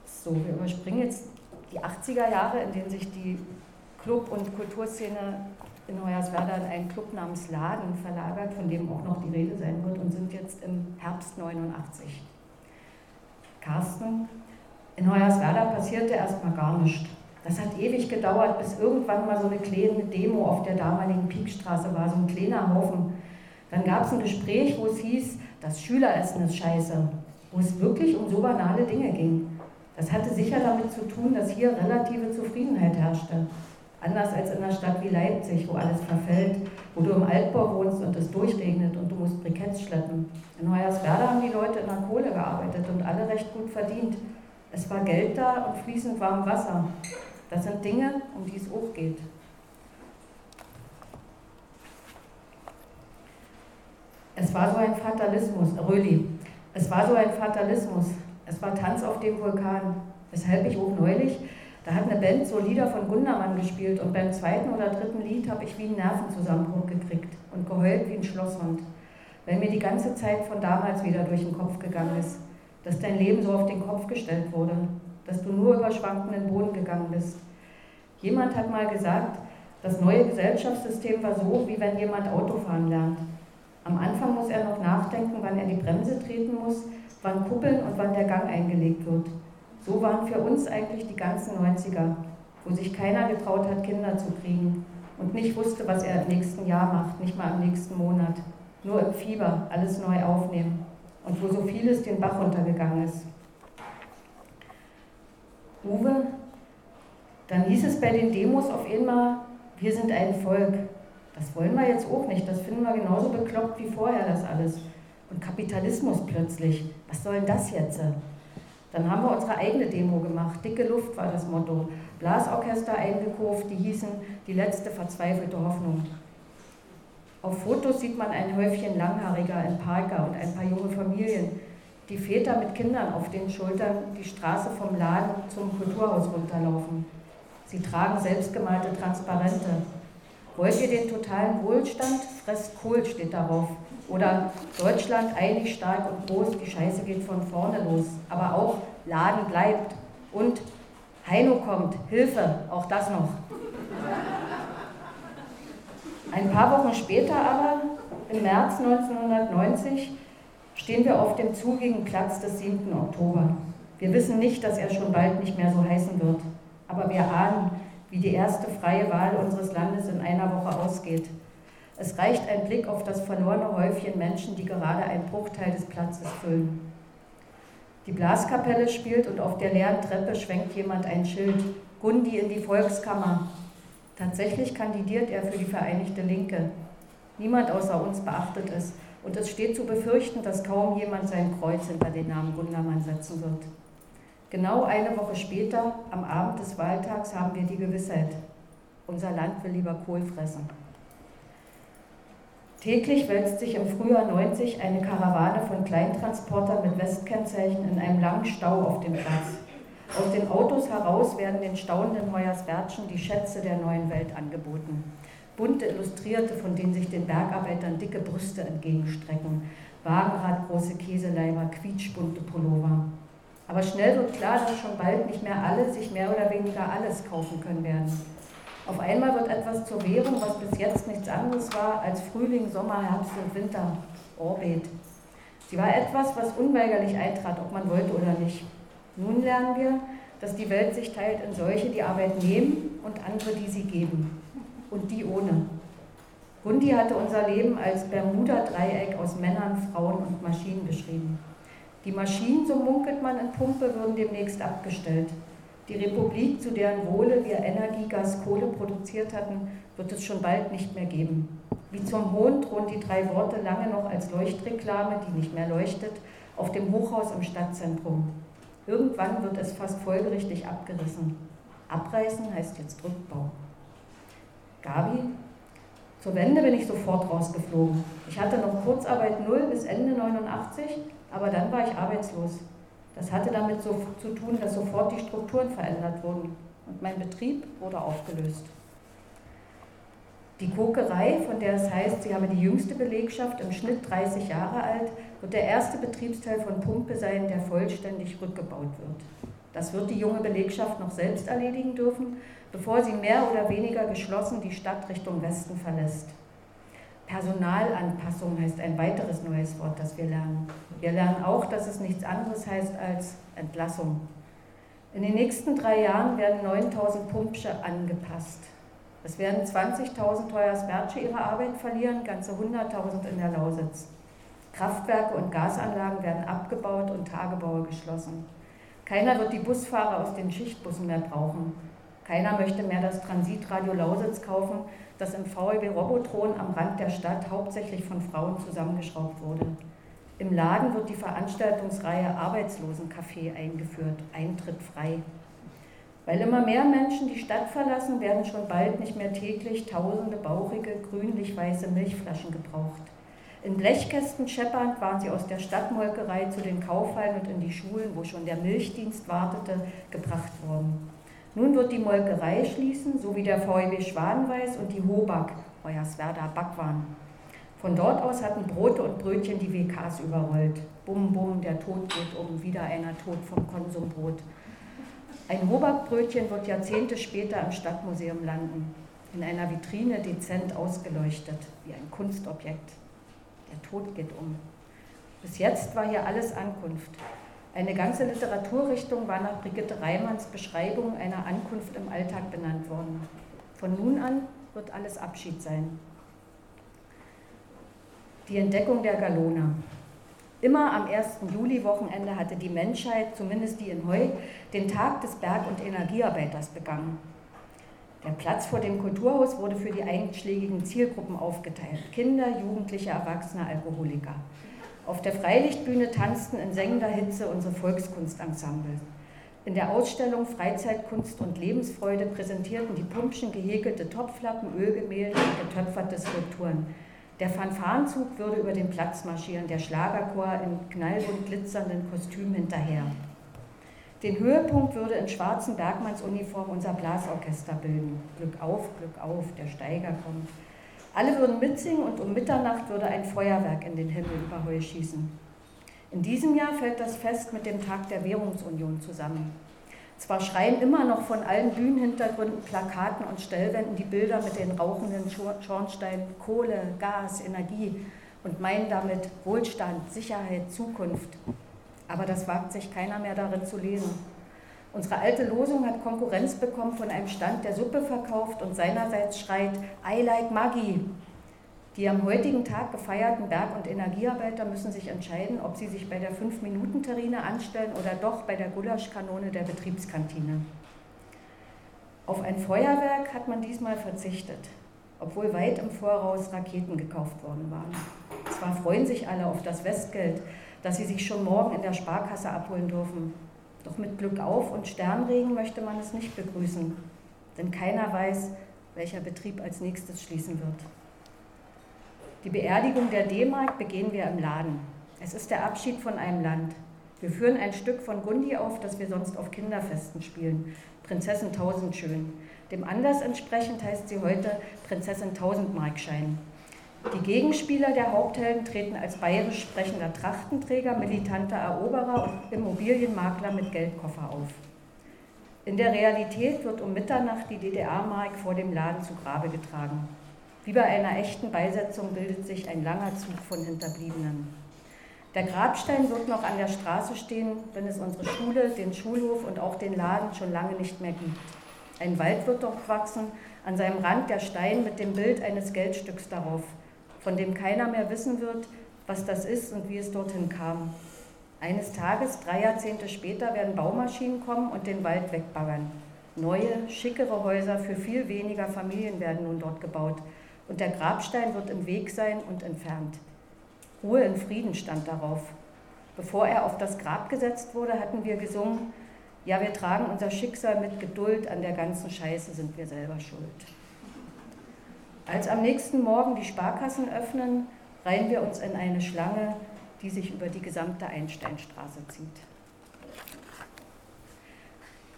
[SPEAKER 2] So, wir überspringen jetzt die 80er Jahre, in denen sich die Club- und Kulturszene in Hoyerswerda in einen Club namens Laden verlagert, von dem auch noch die Rede sein wird, und sind jetzt im Herbst 89. Carsten, in Hoyerswerda passierte erstmal gar nichts. Das hat ewig gedauert, bis irgendwann mal so eine kleine Demo auf der damaligen Piekstraße war, so ein kleiner Haufen. Dann gab es ein Gespräch, wo es hieß, das Schüleressen ist scheiße, wo es wirklich um so banale Dinge ging. Das hatte sicher damit zu tun, dass hier relative Zufriedenheit herrschte. Anders als in einer Stadt wie Leipzig, wo alles verfällt, wo du im Altbau wohnst und es durchregnet und du musst Briketts schleppen. In Hoyerswerda haben die Leute in der Kohle gearbeitet und alle recht gut verdient. Es war Geld da und fließend warm Wasser. Das sind Dinge, um die es auch geht. Es war so ein Fatalismus, Röli, es war so ein Fatalismus. Es war Tanz auf dem Vulkan. Weshalb ich auch neulich, da hat eine Band so Lieder von Gundermann gespielt und beim zweiten oder dritten Lied habe ich wie einen Nervenzusammenbruch gekriegt und geheult wie ein Schlosshund, weil mir die ganze Zeit von damals wieder durch den Kopf gegangen ist, dass dein Leben so auf den Kopf gestellt wurde, dass du nur über schwankenden Boden gegangen bist. Jemand hat mal gesagt, das neue Gesellschaftssystem war so, wie wenn jemand Autofahren lernt. Am Anfang muss er noch nachdenken, wann er die Bremse treten muss, wann kuppeln und wann der Gang eingelegt wird. So waren für uns eigentlich die ganzen 90er, wo sich keiner getraut hat, Kinder zu kriegen und nicht wusste, was er im nächsten Jahr macht, nicht mal im nächsten Monat. Nur im Fieber, alles neu aufnehmen und wo so vieles den Bach runtergegangen ist. Uwe, dann hieß es bei den Demos auf einmal, wir sind ein Volk. Das wollen wir jetzt auch nicht, das finden wir genauso bekloppt wie vorher das alles. Und Kapitalismus plötzlich, was soll denn das jetzt? Dann haben wir unsere eigene Demo gemacht. Dicke Luft war das Motto. Blasorchester eingekauft, die hießen Die letzte verzweifelte Hoffnung. Auf Fotos sieht man ein Häufchen Langhaariger in Parker und ein paar junge Familien, die Väter mit Kindern auf den Schultern die Straße vom Laden zum Kulturhaus runterlaufen. Sie tragen selbstgemalte Transparente. Wollt ihr den totalen Wohlstand? Fresst Kohl steht darauf. Oder Deutschland einig, stark und groß, die Scheiße geht von vorne los. Aber auch Laden bleibt. Und Heino kommt, Hilfe, auch das noch. Ein paar Wochen später aber, im März 1990, stehen wir auf dem zugigen Platz des 7. Oktober. Wir wissen nicht, dass er schon bald nicht mehr so heißen wird. Aber wir ahnen, wie die erste freie Wahl unseres Landes in einer Woche ausgeht. Es reicht ein Blick auf das verlorene Häufchen Menschen, die gerade einen Bruchteil des Platzes füllen. Die Blaskapelle spielt und auf der leeren Treppe schwenkt jemand ein Schild. Gundi in die Volkskammer. Tatsächlich kandidiert er für die Vereinigte Linke. Niemand außer uns beachtet es. Und es steht zu befürchten, dass kaum jemand sein Kreuz hinter den Namen Gundermann setzen wird. Genau eine Woche später, am Abend des Wahltags, haben wir die Gewissheit, unser Land will lieber Kohl fressen. Täglich wälzt sich im Frühjahr 90 eine Karawane von Kleintransportern mit Westkennzeichen in einem langen Stau auf dem Platz. Aus den Autos heraus werden den staunenden Hoyerswertschen die Schätze der neuen Welt angeboten. Bunte Illustrierte, von denen sich den Bergarbeitern dicke Brüste entgegenstrecken, Wagenradgroße Käseleiber, quietschbunte Pullover. Aber schnell wird klar, dass schon bald nicht mehr alle sich mehr oder weniger alles kaufen können werden. Auf einmal wird etwas zur Währung, was bis jetzt nichts anderes war als Frühling, Sommer, Herbst und Winter. Orbit. Sie war etwas, was unweigerlich eintrat, ob man wollte oder nicht. Nun lernen wir, dass die Welt sich teilt in solche, die Arbeit nehmen und andere, die sie geben. Und die ohne. Gundi hatte unser Leben als Bermuda-Dreieck aus Männern, Frauen und Maschinen beschrieben. Die Maschinen, so munkelt man in Pumpe, würden demnächst abgestellt. Die Republik, zu deren Wohle wir Energie, Gas, Kohle produziert hatten, wird es schon bald nicht mehr geben. Wie zum Hohn drohen die drei Worte lange noch als Leuchtreklame, die nicht mehr leuchtet, auf dem Hochhaus im Stadtzentrum. Irgendwann wird es fast folgerichtig abgerissen. Abreißen heißt jetzt Rückbau. Gabi, zur Wende bin ich sofort rausgeflogen. Ich hatte noch Kurzarbeit 0 bis Ende 89, aber dann war ich arbeitslos. Das hatte damit so zu tun, dass sofort die Strukturen verändert wurden und mein Betrieb wurde aufgelöst. Die Kokerei, von der es heißt, sie habe die jüngste Belegschaft, im Schnitt 30 Jahre alt, wird der erste Betriebsteil von Pumpe sein, der vollständig rückgebaut wird. Das wird die junge Belegschaft noch selbst erledigen dürfen, bevor sie mehr oder weniger geschlossen die Stadt Richtung Westen verlässt. Personalanpassung heißt ein weiteres neues Wort, das wir lernen. Wir lernen auch, dass es nichts anderes heißt als Entlassung. In den nächsten drei Jahren werden 9000 Pumpsche angepasst. Es werden 20.000 Teuersbertsche ihre Arbeit verlieren, ganze 100.000 in der Lausitz. Kraftwerke und Gasanlagen werden abgebaut und Tagebaue geschlossen. Keiner wird die Busfahrer aus den Schichtbussen mehr brauchen. Keiner möchte mehr das Transitradio Lausitz kaufen, das im VEB Robotron am Rand der Stadt hauptsächlich von Frauen zusammengeschraubt wurde. Im Laden wird die Veranstaltungsreihe Arbeitslosencafé eingeführt, Eintritt frei. Weil immer mehr Menschen die Stadt verlassen, werden schon bald nicht mehr täglich tausende bauchige, grünlich-weiße Milchflaschen gebraucht. In Blechkästen scheppernd waren sie aus der Stadtmolkerei zu den Kaufhallen und in die Schulen, wo schon der Milchdienst wartete, gebracht worden. Nun wird die Molkerei schließen, so wie der VEW Schwanenweiß und die Hobak, Hoyerswerda Backwaren. Von dort aus hatten Brote und Brötchen die WKs überrollt. Bum, bum, der Tod geht um, wieder einer Tod vom Konsumbrot. Ein Hobakbrötchen wird Jahrzehnte später im Stadtmuseum landen, in einer Vitrine dezent ausgeleuchtet, wie ein Kunstobjekt. Der Tod geht um. Bis jetzt war hier alles Ankunft. Eine ganze Literaturrichtung war nach Brigitte Reimanns Beschreibung einer Ankunft im Alltag benannt worden. Von nun an wird alles Abschied sein die Entdeckung der Galona. Immer am 1. Juli-Wochenende hatte die Menschheit, zumindest die in Heu, den Tag des Berg- und Energiearbeiters begangen. Der Platz vor dem Kulturhaus wurde für die einschlägigen Zielgruppen aufgeteilt. Kinder, Jugendliche, Erwachsene, Alkoholiker. Auf der Freilichtbühne tanzten in sengender Hitze unsere Volkskunstensemble. In der Ausstellung Freizeitkunst und Lebensfreude präsentierten die Pumpschen gehäkelte Topflappen, Ölgemälde und getöpferte Skulpturen. Der Fanfarenzug würde über den Platz marschieren, der Schlagerchor in knallbunt glitzernden Kostümen hinterher. Den Höhepunkt würde in schwarzen Bergmannsuniform unser Blasorchester bilden. Glück auf, Glück auf, der Steiger kommt. Alle würden mitsingen und um Mitternacht würde ein Feuerwerk in den Himmel über Heu schießen. In diesem Jahr fällt das Fest mit dem Tag der Währungsunion zusammen. Zwar schreien immer noch von allen Bühnenhintergründen, Plakaten und Stellwänden die Bilder mit den rauchenden Schornsteinen Kohle, Gas, Energie und meinen damit Wohlstand, Sicherheit, Zukunft. Aber das wagt sich keiner mehr darin zu lesen. Unsere alte Losung hat Konkurrenz bekommen von einem Stand, der Suppe verkauft und seinerseits schreit I like Maggi. Die am heutigen Tag gefeierten Berg- und Energiearbeiter müssen sich entscheiden, ob sie sich bei der 5-Minuten-Terrine anstellen oder doch bei der Gulaschkanone der Betriebskantine. Auf ein Feuerwerk hat man diesmal verzichtet, obwohl weit im Voraus Raketen gekauft worden waren. Zwar freuen sich alle auf das Westgeld, das sie sich schon morgen in der Sparkasse abholen dürfen. Doch mit Glück auf und Sternregen möchte man es nicht begrüßen, denn keiner weiß, welcher Betrieb als nächstes schließen wird. Die Beerdigung der D-Mark begehen wir im Laden. Es ist der Abschied von einem Land. Wir führen ein Stück von Gundi auf, das wir sonst auf Kinderfesten spielen. Prinzessin Tausendschön. Dem Anlass entsprechend heißt sie heute Prinzessin Tausendmarkschein. Die Gegenspieler der Haupthelden treten als bayerisch sprechender Trachtenträger, militanter Eroberer und Immobilienmakler mit Geldkoffer auf. In der Realität wird um Mitternacht die DDR-Mark vor dem Laden zu Grabe getragen. Wie bei einer echten Beisetzung bildet sich ein langer Zug von Hinterbliebenen. Der Grabstein wird noch an der Straße stehen, wenn es unsere Schule, den Schulhof und auch den Laden schon lange nicht mehr gibt. Ein Wald wird dort wachsen, an seinem Rand der Stein mit dem Bild eines Geldstücks darauf, von dem keiner mehr wissen wird, was das ist und wie es dorthin kam. Eines Tages, drei Jahrzehnte später, werden Baumaschinen kommen und den Wald wegbaggern. Neue, schickere Häuser für viel weniger Familien werden nun dort gebaut und der Grabstein wird im Weg sein und entfernt. Ruhe in Frieden stand darauf. Bevor er auf das Grab gesetzt wurde, hatten wir gesungen, ja, wir tragen unser Schicksal mit Geduld, an der ganzen Scheiße sind wir selber schuld. Als am nächsten Morgen die Sparkassen öffnen, reihen wir uns in eine Schlange, die sich über die gesamte Einsteinstraße zieht.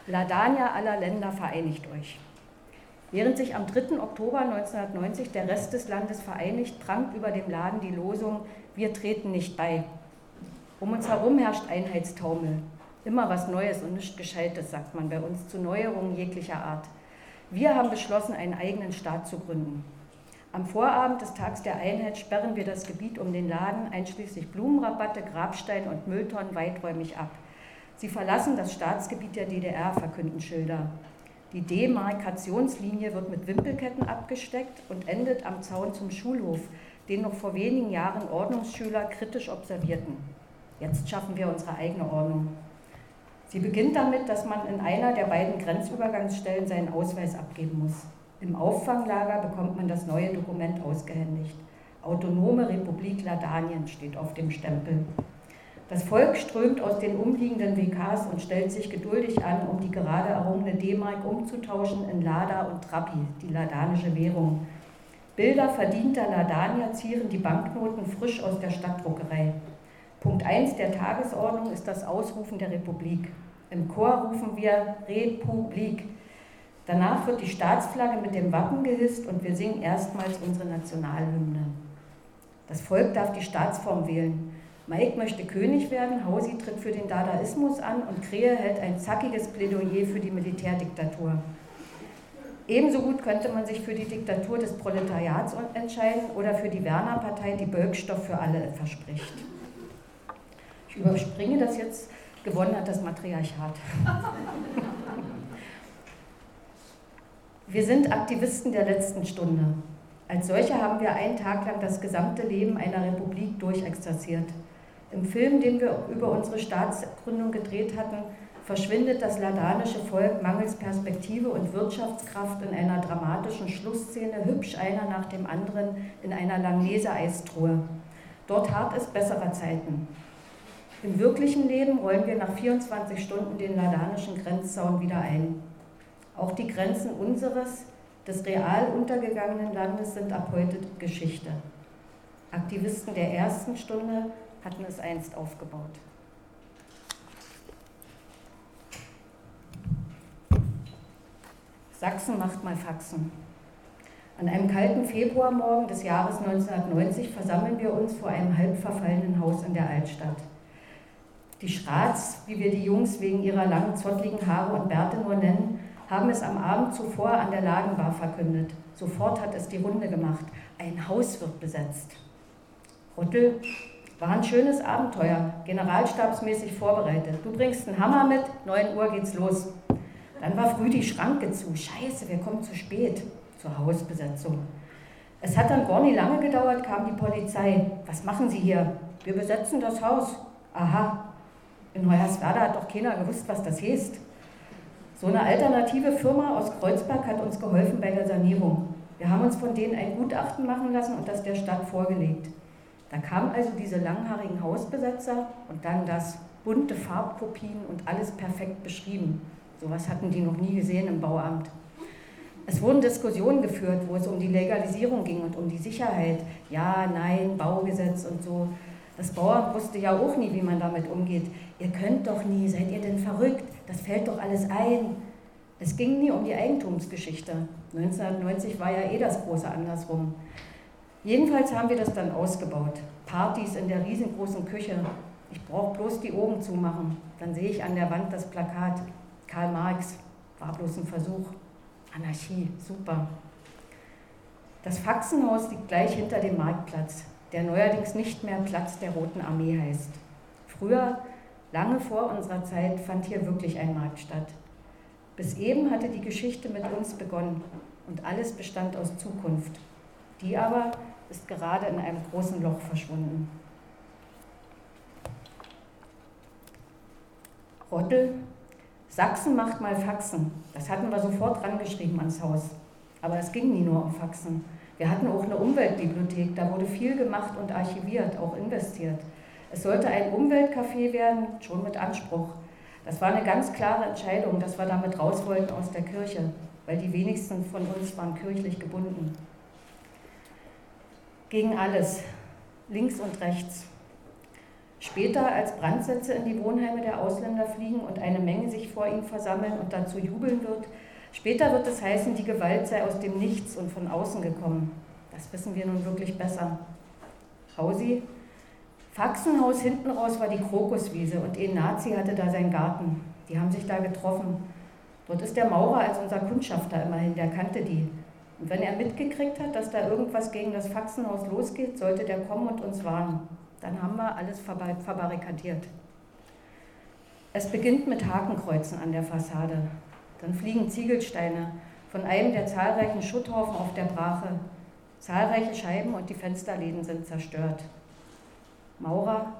[SPEAKER 2] Ladania aller Länder vereinigt euch. Während sich am 3. Oktober 1990 der Rest des Landes vereinigt, prangt über dem Laden die Losung Wir treten nicht bei. Um uns herum herrscht Einheitstaumel. Immer was Neues und nichts Gescheites, sagt man bei uns, zu Neuerungen jeglicher Art. Wir haben beschlossen, einen eigenen Staat zu gründen. Am Vorabend des Tags der Einheit sperren wir das Gebiet um den Laden, einschließlich Blumenrabatte, Grabstein und Mülltonnen, weiträumig ab. Sie verlassen das Staatsgebiet der DDR, verkünden Schilder. Die Demarkationslinie wird mit Wimpelketten abgesteckt und endet am Zaun zum Schulhof, den noch vor wenigen Jahren Ordnungsschüler kritisch observierten. Jetzt schaffen wir unsere eigene Ordnung. Sie beginnt damit, dass man in einer der beiden Grenzübergangsstellen seinen Ausweis abgeben muss. Im Auffanglager bekommt man das neue Dokument ausgehändigt. Autonome Republik Ladanien steht auf dem Stempel. Das Volk strömt aus den umliegenden WKs und stellt sich geduldig an, um die gerade errungene D-Mark umzutauschen in Lada und Trapi, die ladanische Währung. Bilder verdienter Ladanier zieren die Banknoten frisch aus der Stadtdruckerei. Punkt 1 der Tagesordnung ist das Ausrufen der Republik. Im Chor rufen wir Republik. Danach wird die Staatsflagge mit dem Wappen gehisst und wir singen erstmals unsere Nationalhymne. Das Volk darf die Staatsform wählen. Mike möchte König werden, Hausi tritt für den Dadaismus an und Krehe hält ein zackiges Plädoyer für die Militärdiktatur. Ebenso gut könnte man sich für die Diktatur des Proletariats entscheiden oder für die Werner-Partei, die Bölkstoff für alle verspricht. Ich überspringe das jetzt. Gewonnen hat das Matriarchat. Wir sind Aktivisten der letzten Stunde. Als solche haben wir einen Tag lang das gesamte Leben einer Republik durchexerziert. Im Film, den wir über unsere Staatsgründung gedreht hatten, verschwindet das ladanische Volk mangels Perspektive und Wirtschaftskraft in einer dramatischen Schlussszene hübsch einer nach dem anderen in einer Langnese-Eistruhe. Dort hart es besserer Zeiten. Im wirklichen Leben rollen wir nach 24 Stunden den ladanischen Grenzzaun wieder ein. Auch die Grenzen unseres, des real untergegangenen Landes sind ab heute Geschichte. Aktivisten der ersten Stunde hatten es einst aufgebaut. Sachsen macht mal Faxen. An einem kalten Februarmorgen des Jahres 1990 versammeln wir uns vor einem halb verfallenen Haus in der Altstadt. Die Schrats, wie wir die Jungs wegen ihrer langen, zottligen Haare und Bärte nur nennen, haben es am Abend zuvor an der Ladenbar verkündet. Sofort hat es die Runde gemacht. Ein Haus wird besetzt. Rottel war ein schönes Abenteuer, generalstabsmäßig vorbereitet. Du bringst einen Hammer mit, 9 Uhr geht's los. Dann war früh die Schranke zu. Scheiße, wir kommen zu spät zur Hausbesetzung. Es hat dann gar nicht lange gedauert, kam die Polizei. Was machen Sie hier? Wir besetzen das Haus. Aha, in Hoyerswerda hat doch keiner gewusst, was das heißt. So eine alternative Firma aus Kreuzberg hat uns geholfen bei der Sanierung. Wir haben uns von denen ein Gutachten machen lassen und das der Stadt vorgelegt. Da kamen also diese langhaarigen Hausbesetzer und dann das bunte Farbkopien und alles perfekt beschrieben. Sowas hatten die noch nie gesehen im Bauamt. Es wurden Diskussionen geführt, wo es um die Legalisierung ging und um die Sicherheit. Ja, nein, Baugesetz und so. Das Bauamt wusste ja auch nie, wie man damit umgeht. Ihr könnt doch nie, seid ihr denn verrückt? Das fällt doch alles ein. Es ging nie um die Eigentumsgeschichte. 1990 war ja eh das große andersrum. Jedenfalls haben wir das dann ausgebaut. Partys in der riesengroßen Küche. Ich brauche bloß die Augen zumachen. Dann sehe ich an der Wand das Plakat. Karl Marx war bloß ein Versuch. Anarchie, super. Das Faxenhaus liegt gleich hinter dem Marktplatz, der neuerdings nicht mehr Platz der Roten Armee heißt. Früher, lange vor unserer Zeit, fand hier wirklich ein Markt statt. Bis eben hatte die Geschichte mit uns begonnen und alles bestand aus Zukunft. Die aber ist gerade in einem großen Loch verschwunden. Rottel, Sachsen macht mal Faxen. Das hatten wir sofort rangeschrieben ans Haus. Aber es ging nie nur um Faxen. Wir hatten auch eine Umweltbibliothek, da wurde viel gemacht und archiviert, auch investiert. Es sollte ein Umweltcafé werden, schon mit Anspruch. Das war eine ganz klare Entscheidung, dass wir damit raus wollten aus der Kirche, weil die wenigsten von uns waren kirchlich gebunden gegen alles, links und rechts. Später, als Brandsätze in die Wohnheime der Ausländer fliegen und eine Menge sich vor ihnen versammeln und dazu jubeln wird, später wird es heißen, die Gewalt sei aus dem Nichts und von außen gekommen. Das wissen wir nun wirklich besser. Hausi, Faxenhaus hinten raus war die Krokuswiese und ein Nazi hatte da seinen Garten. Die haben sich da getroffen. Dort ist der Maurer als unser Kundschafter immerhin, der kannte die. Und wenn er mitgekriegt hat, dass da irgendwas gegen das Faxenhaus losgeht, sollte der kommen und uns warnen. Dann haben wir alles verbarrikadiert. Es beginnt mit Hakenkreuzen an der Fassade. Dann fliegen Ziegelsteine von einem der zahlreichen Schutthaufen auf der Brache. Zahlreiche Scheiben und die Fensterläden sind zerstört. Maurer,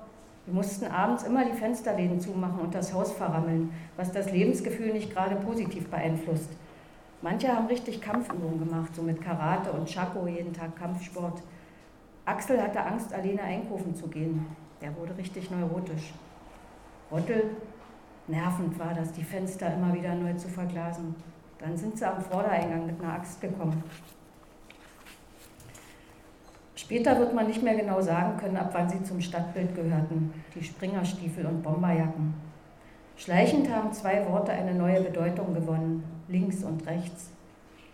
[SPEAKER 2] wir mussten abends immer die Fensterläden zumachen und das Haus verrammeln, was das Lebensgefühl nicht gerade positiv beeinflusst. Manche haben richtig Kampfübungen gemacht, so mit Karate und Chaco, jeden Tag Kampfsport. Axel hatte Angst, alleine einkaufen zu gehen. Der wurde richtig neurotisch. Rottel, nervend war das, die Fenster immer wieder neu zu verglasen. Dann sind sie am Vordereingang mit einer Axt gekommen. Später wird man nicht mehr genau sagen können, ab wann sie zum Stadtbild gehörten, die Springerstiefel und Bomberjacken. Schleichend haben zwei Worte eine neue Bedeutung gewonnen, links und rechts.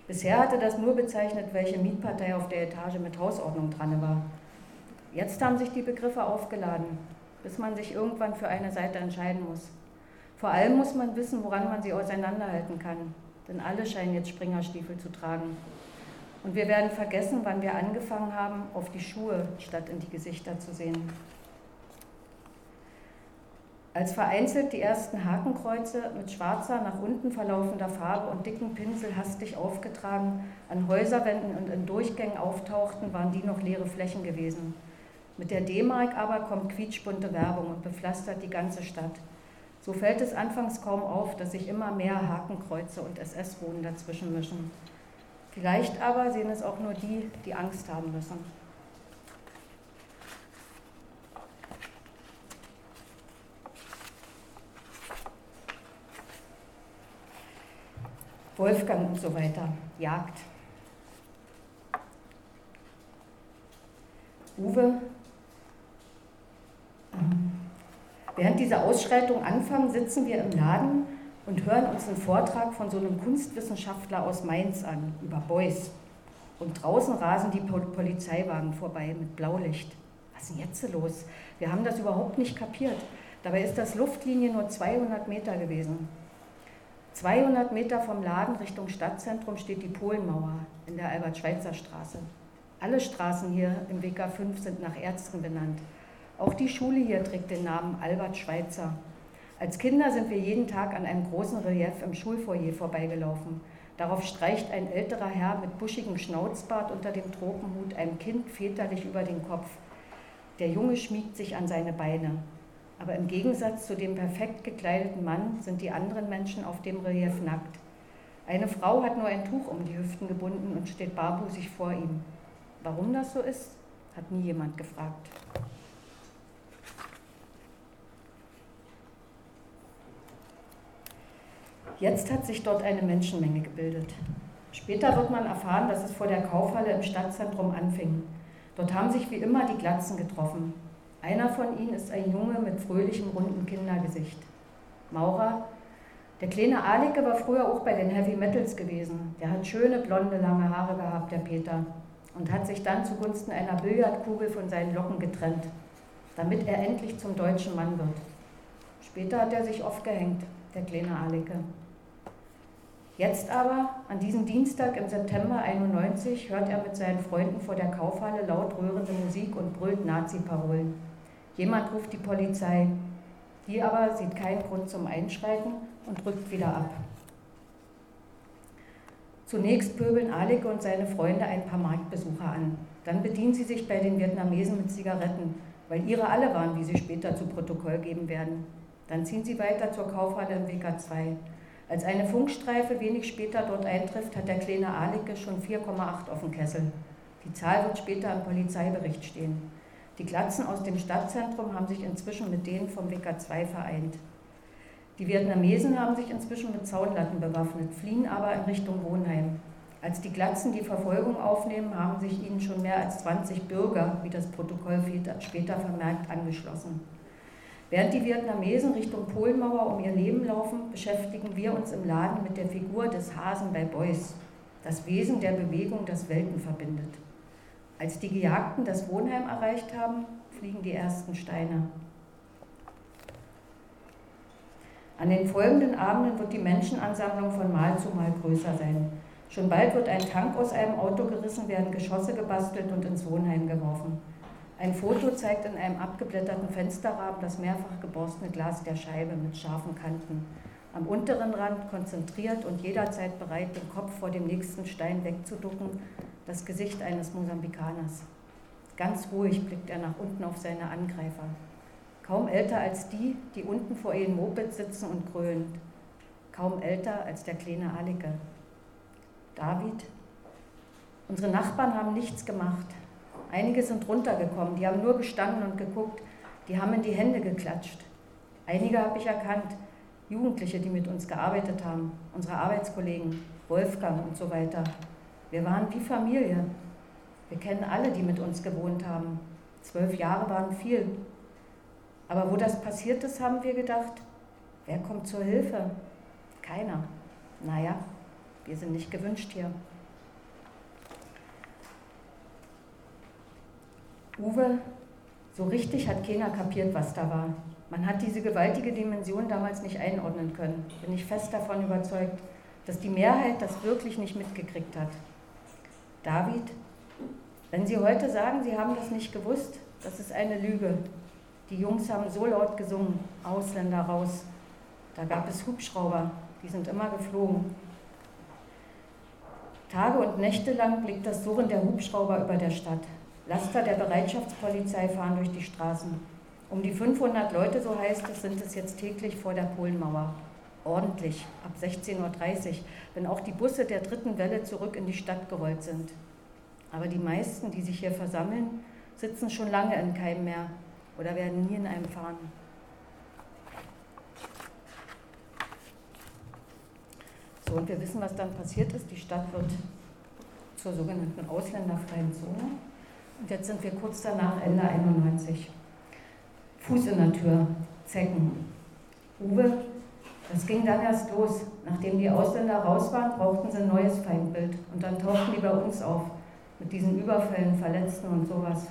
[SPEAKER 2] Bisher hatte das nur bezeichnet, welche Mietpartei auf der Etage mit Hausordnung dran war. Jetzt haben sich die Begriffe aufgeladen, bis man sich irgendwann für eine Seite entscheiden muss. Vor allem muss man wissen, woran man sie auseinanderhalten kann, denn alle scheinen jetzt Springerstiefel zu tragen. Und wir werden vergessen, wann wir angefangen haben, auf die Schuhe statt in die Gesichter zu sehen. Als vereinzelt die ersten Hakenkreuze mit schwarzer, nach unten verlaufender Farbe und dicken Pinsel hastig aufgetragen an Häuserwänden und in Durchgängen auftauchten, waren die noch leere Flächen gewesen. Mit der D-Mark aber kommt quietschbunte Werbung und bepflastert die ganze Stadt. So fällt es anfangs kaum auf, dass sich immer mehr Hakenkreuze und SS-Runen dazwischen mischen. Vielleicht aber sehen es auch nur die, die Angst haben müssen. Wolfgang und so weiter, Jagd. Uwe, ähm, während dieser Ausschreitung anfangen, sitzen wir im Laden und hören uns einen Vortrag von so einem Kunstwissenschaftler aus Mainz an über Beuys. Und draußen rasen die Polizeiwagen vorbei mit Blaulicht. Was ist denn jetzt los? Wir haben das überhaupt nicht kapiert. Dabei ist das Luftlinie nur 200 Meter gewesen. 200 Meter vom Laden Richtung Stadtzentrum steht die Polenmauer in der Albert-Schweitzer-Straße. Alle Straßen hier im WK 5 sind nach Ärzten benannt. Auch die Schule hier trägt den Namen Albert Schweitzer. Als Kinder sind wir jeden Tag an einem großen Relief im Schulfoyer vorbeigelaufen. Darauf streicht ein älterer Herr mit buschigem Schnauzbart unter dem Tropenhut einem Kind väterlich über den Kopf. Der Junge schmiegt sich an seine Beine. Aber im Gegensatz zu dem perfekt gekleideten Mann sind die anderen Menschen auf dem Relief nackt. Eine Frau hat nur ein Tuch um die Hüften gebunden und steht barbusig vor ihm. Warum das so ist, hat nie jemand gefragt. Jetzt hat sich dort eine Menschenmenge gebildet. Später wird man erfahren, dass es vor der Kaufhalle im Stadtzentrum anfing. Dort haben sich wie immer die Glatzen getroffen. Einer von ihnen ist ein Junge mit fröhlichem, runden Kindergesicht. Maurer, der kleine Alike war früher auch bei den Heavy Metals gewesen. Der hat schöne, blonde, lange Haare gehabt, der Peter, und hat sich dann zugunsten einer Billardkugel von seinen Locken getrennt, damit er endlich zum deutschen Mann wird. Später hat er sich oft gehängt, der kleine Alike. Jetzt aber, an diesem Dienstag im September 91, hört er mit seinen Freunden vor der Kaufhalle laut rührende Musik und brüllt Nazi-Parolen. Jemand ruft die Polizei. Die aber sieht keinen Grund zum Einschreiten und rückt wieder ab. Zunächst pöbeln Alec und seine Freunde ein paar Marktbesucher an. Dann bedienen sie sich bei den Vietnamesen mit Zigaretten, weil ihre alle waren, wie sie später zu Protokoll geben werden. Dann ziehen sie weiter zur Kaufhalle im WK2. Als eine Funkstreife wenig später dort eintrifft, hat der kleine Alicke schon 4,8 auf dem Kessel. Die Zahl wird später im Polizeibericht stehen. Die Glatzen aus dem Stadtzentrum haben sich inzwischen mit denen vom WK2 vereint. Die Vietnamesen haben sich inzwischen mit Zaunlatten bewaffnet, fliehen aber in Richtung Wohnheim. Als die Glatzen die Verfolgung aufnehmen, haben sich ihnen schon mehr als 20 Bürger, wie das Protokoll später vermerkt, angeschlossen. Während die Vietnamesen Richtung Polenmauer um ihr Leben laufen, beschäftigen wir uns im Laden mit der Figur des Hasen bei Beuys, das Wesen der Bewegung, das Welten verbindet. Als die Gejagten das Wohnheim erreicht haben, fliegen die ersten Steine. An den folgenden Abenden wird die Menschenansammlung von Mal zu Mal größer sein. Schon bald wird ein Tank aus einem Auto gerissen, werden Geschosse gebastelt und ins Wohnheim geworfen. Ein Foto zeigt in einem abgeblätterten Fensterrahmen das mehrfach geborstene Glas der Scheibe mit scharfen Kanten. Am unteren Rand konzentriert und jederzeit bereit, den Kopf vor dem nächsten Stein wegzuducken, das Gesicht eines Mosambikaners. Ganz ruhig blickt er nach unten auf seine Angreifer. Kaum älter als die, die unten vor ihren Moped sitzen und grölen. Kaum älter als der kleine Alike. David, unsere Nachbarn haben nichts gemacht, Einige sind runtergekommen, die haben nur gestanden und geguckt, die haben in die Hände geklatscht. Einige habe ich erkannt, Jugendliche, die mit uns gearbeitet haben, unsere Arbeitskollegen, Wolfgang und so weiter. Wir waren wie Familie. Wir kennen alle, die mit uns gewohnt haben. Zwölf Jahre waren viel. Aber wo das passiert ist, haben wir gedacht, wer kommt zur Hilfe? Keiner. Naja, wir sind nicht gewünscht hier. Uwe, so richtig hat keiner kapiert, was da war. Man hat diese gewaltige Dimension damals nicht einordnen können. Bin ich fest davon überzeugt, dass die Mehrheit das wirklich nicht mitgekriegt hat. David, wenn Sie heute sagen, Sie haben das nicht gewusst, das ist eine Lüge. Die Jungs haben so laut gesungen, Ausländer raus. Da gab es Hubschrauber, die sind immer geflogen. Tage und Nächte lang liegt das Surren der Hubschrauber über der Stadt. Laster der Bereitschaftspolizei fahren durch die Straßen. Um die 500 Leute, so heißt es, sind es jetzt täglich vor der Polenmauer. Ordentlich, ab 16.30 Uhr, wenn auch die Busse der dritten Welle zurück in die Stadt gerollt sind. Aber die meisten, die sich hier versammeln, sitzen schon lange in keinem mehr oder werden nie in einem fahren. So, und wir wissen, was dann passiert ist. Die Stadt wird zur sogenannten ausländerfreien Zone. Und jetzt sind wir kurz danach, Ende 91. Fuß in der Tür, Zecken. Uwe, das ging dann erst los. Nachdem die Ausländer raus waren, brauchten sie ein neues Feindbild. Und dann tauchten die bei uns auf, mit diesen Überfällen, Verletzten und sowas.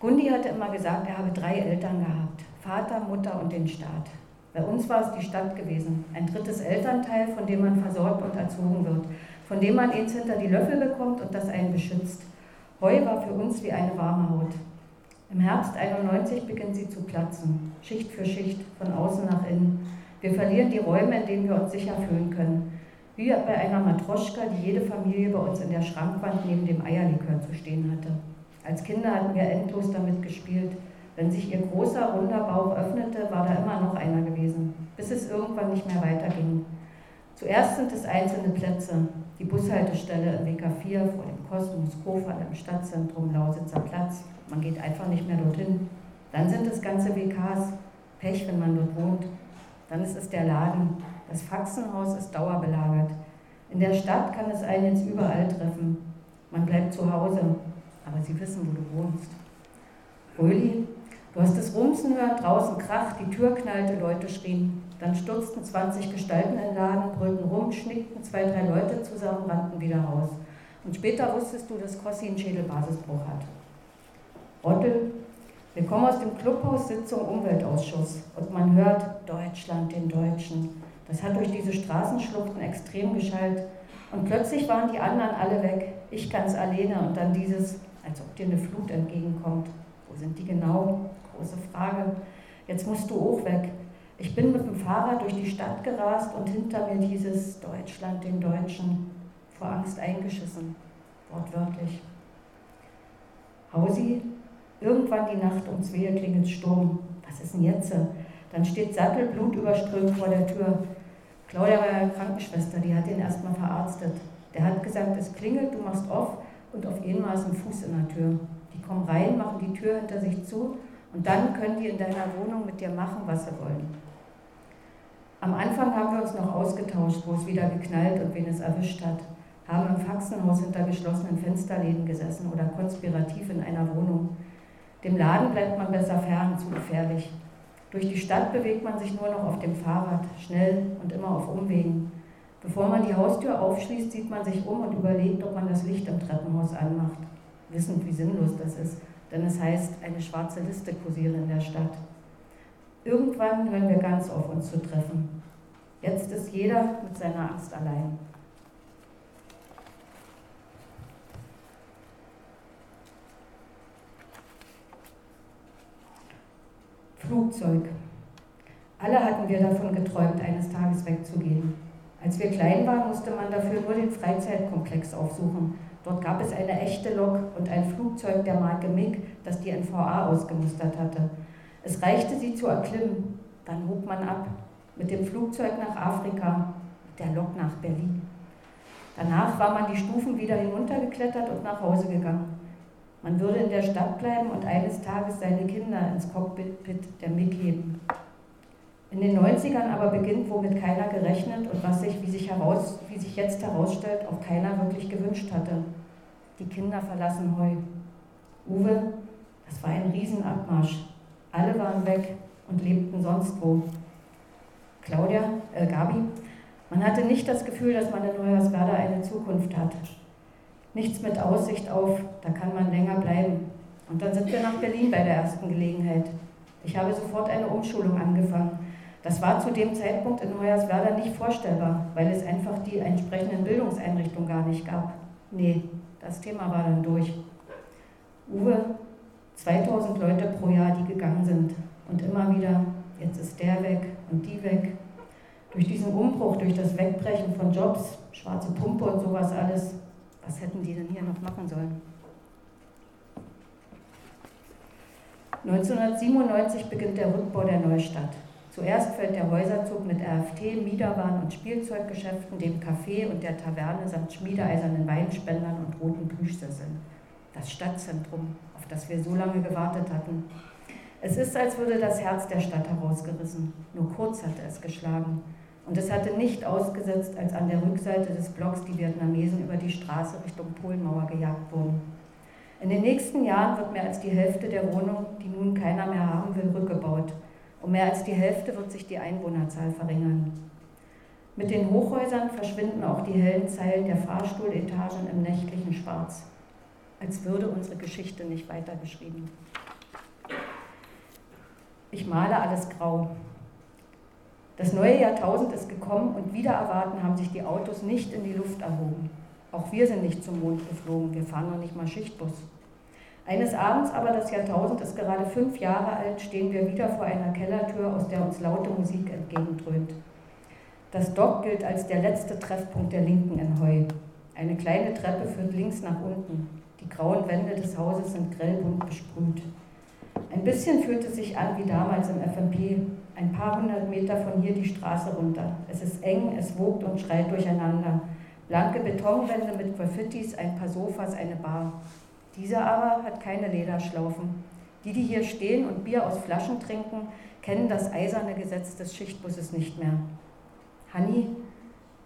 [SPEAKER 2] Gundi hatte immer gesagt, er habe drei Eltern gehabt. Vater, Mutter und den Staat. Bei uns war es die Stadt gewesen. Ein drittes Elternteil, von dem man versorgt und erzogen wird. Von dem man eins hinter die Löffel bekommt und das einen beschützt. Heu war für uns wie eine warme Haut. Im Herbst 91 beginnt sie zu platzen, Schicht für Schicht, von außen nach innen. Wir verlieren die Räume, in denen wir uns sicher fühlen können. Wie bei einer Matroschka, die jede Familie bei uns in der Schrankwand neben dem Eierlikör zu stehen hatte. Als Kinder hatten wir endlos damit gespielt. Wenn sich ihr großer, runder Bauch öffnete, war da immer noch einer gewesen, bis es irgendwann nicht mehr weiterging. Zuerst sind es einzelne Plätze, die Bushaltestelle im WK4 vor dem Kosmos Kofall im Stadtzentrum Lausitzer Platz. Man geht einfach nicht mehr dorthin. Dann sind es ganze WKs. Pech, wenn man dort wohnt. Dann ist es der Laden. Das Faxenhaus ist dauerbelagert. In der Stadt kann es einen jetzt überall treffen. Man bleibt zu Hause, aber sie wissen, wo du wohnst. Röli, du hast es rumsen hören, draußen kracht, die Tür knallte, Leute schrien. Dann stürzten 20 Gestalten in den Laden, brüllten rum, schnickten zwei, drei Leute zusammen, rannten wieder raus. Und später wusstest du, dass Kossi einen Schädelbasisbruch hat. Rottel, wir kommen aus dem Clubhaus Sitzung Umweltausschuss und man hört Deutschland den Deutschen. Das hat durch diese Straßenschluchten extrem geschallt. Und plötzlich waren die anderen alle weg, ich ganz alleine und dann dieses, als ob dir eine Flut entgegenkommt. Wo sind die genau? Große Frage. Jetzt musst du auch weg. Ich bin mit dem Fahrrad durch die Stadt gerast und hinter mir dieses Deutschland den Deutschen vor Angst eingeschissen, wortwörtlich. Hausi, irgendwann die Nacht um zwei klingelt Sturm. Was ist denn jetzt? Dann steht Sattel blutüberströmt vor der Tür. Claudia war ja Krankenschwester, die hat ihn erstmal verarztet. Der hat gesagt, es klingelt, du machst auf und auf einmal ist ein Fuß in der Tür. Die kommen rein, machen die Tür hinter sich zu und dann können die in deiner Wohnung mit dir machen, was sie wollen. Am Anfang haben wir uns noch ausgetauscht, wo es wieder geknallt und wen es erwischt hat. Haben im Faxenhaus hinter geschlossenen Fensterläden gesessen oder konspirativ in einer Wohnung. Dem Laden bleibt man besser fern, zu gefährlich. Durch die Stadt bewegt man sich nur noch auf dem Fahrrad, schnell und immer auf Umwegen. Bevor man die Haustür aufschließt, sieht man sich um und überlegt, ob man das Licht im Treppenhaus anmacht. Wissend, wie sinnlos das ist, denn es heißt, eine schwarze Liste kursiere in der Stadt. Irgendwann hören wir ganz auf, uns zu treffen. Jetzt ist jeder mit seiner Angst allein. Flugzeug. Alle hatten wir davon geträumt, eines Tages wegzugehen. Als wir klein waren, musste man dafür nur den Freizeitkomplex aufsuchen. Dort gab es eine echte Lok und ein Flugzeug der Marke MiG, das die NVA ausgemustert hatte. Es reichte, sie zu erklimmen. Dann hob man ab. Mit dem Flugzeug nach Afrika, mit der Lok nach Berlin. Danach war man die Stufen wieder hinuntergeklettert und nach Hause gegangen. Man würde in der Stadt bleiben und eines Tages seine Kinder ins Cockpit der MIG heben. In den 90ern aber beginnt, womit keiner gerechnet und was sich, wie sich, heraus, wie sich jetzt herausstellt, auch keiner wirklich gewünscht hatte. Die Kinder verlassen Heu. Uwe, das war ein Riesenabmarsch. Alle waren weg und lebten sonst wo. Claudia, äh, Gabi, man hatte nicht das Gefühl, dass man in Hoyerswerda eine Zukunft hat. Nichts mit Aussicht auf, da kann man länger bleiben. Und dann sind wir nach Berlin bei der ersten Gelegenheit. Ich habe sofort eine Umschulung angefangen das war zu dem Zeitpunkt in Hoyerswerda nicht vorstellbar, weil es einfach die entsprechenden Bildungseinrichtungen gar nicht gab. Nee, das Thema war dann durch. Uwe, 2000 Leute pro Jahr, die gegangen sind. Und immer wieder, jetzt ist der weg und die weg. Durch diesen Umbruch, durch das Wegbrechen von Jobs, schwarze Pumpe und sowas alles, was hätten die denn hier noch machen sollen? 1997 beginnt der Rückbau der Neustadt. Zuerst fällt der Häuserzug mit RFT, Miederwaren und Spielzeuggeschäften, dem Café und der Taverne samt schmiedeeisernen Weinspendern und roten Plüschsesseln. Das Stadtzentrum, auf das wir so lange gewartet hatten. Es ist, als würde das Herz der Stadt herausgerissen. Nur kurz hatte es geschlagen. Und es hatte nicht ausgesetzt, als an der Rückseite des Blocks die Vietnamesen über die Straße Richtung Polenmauer gejagt wurden. In den nächsten Jahren wird mehr als die Hälfte der Wohnungen, die nun keiner mehr haben will, rückgebaut. Um mehr als die Hälfte wird sich die Einwohnerzahl verringern. Mit den Hochhäusern verschwinden auch die hellen Zeilen der Fahrstuhletagen im nächtlichen Schwarz, als würde unsere Geschichte nicht weitergeschrieben. Ich male alles grau. Das neue Jahrtausend ist gekommen und wieder erwarten haben sich die Autos nicht in die Luft erhoben. Auch wir sind nicht zum Mond geflogen, wir fahren noch nicht mal Schichtbus. Eines Abends aber, das Jahrtausend ist gerade fünf Jahre alt, stehen wir wieder vor einer Kellertür, aus der uns laute Musik entgegendröhnt. Das Dock gilt als der letzte Treffpunkt der Linken in Heu. Eine kleine Treppe führt links nach unten. Die grauen Wände des Hauses sind grellbunt besprüht. Ein bisschen fühlt es sich an wie damals im FMP, ein paar hundert Meter von hier die Straße runter. Es ist eng, es wogt und schreit durcheinander. Blanke Betonwände mit Graffitis, ein paar Sofas, eine Bar. Dieser aber hat keine Lederschlaufen. Die, die hier stehen und Bier aus Flaschen trinken, kennen das eiserne Gesetz des Schichtbusses nicht mehr. Hanni,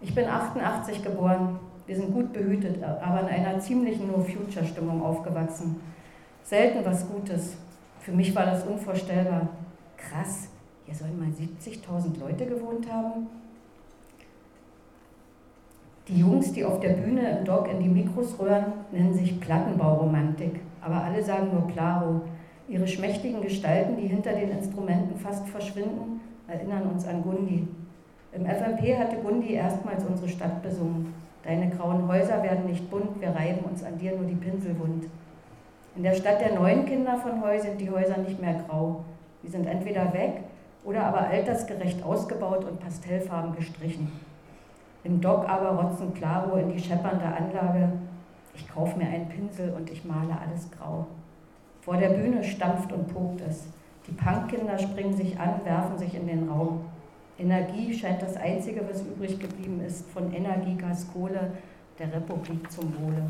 [SPEAKER 2] ich bin 88 geboren. Wir sind gut behütet, aber in einer ziemlichen No-Future-Stimmung aufgewachsen. Selten was Gutes. Für mich war das unvorstellbar. Krass, hier sollen mal 70.000 Leute gewohnt haben. Die Jungs, die auf der Bühne im Dock in die Mikros röhren, nennen sich Plattenbauromantik, aber alle sagen nur Plaro. Ihre schmächtigen Gestalten, die hinter den Instrumenten fast verschwinden, erinnern uns an Gundi. Im FMP hatte Gundi erstmals unsere Stadt besungen. Deine grauen Häuser werden nicht bunt, wir reiben uns an dir nur die Pinsel wund. In der Stadt der neuen Kinder von Heu sind die Häuser nicht mehr grau. Sie sind entweder weg oder aber altersgerecht ausgebaut und pastellfarben gestrichen. Im Dock aber rotzen Claro in die scheppernde Anlage. Ich kaufe mir einen Pinsel und ich male alles grau. Vor der Bühne stampft und pokt es. Die Punkkinder springen sich an, werfen sich in den Raum. Energie scheint das Einzige, was übrig geblieben ist von Energie, Gas, Kohle der Republik zum Wohle.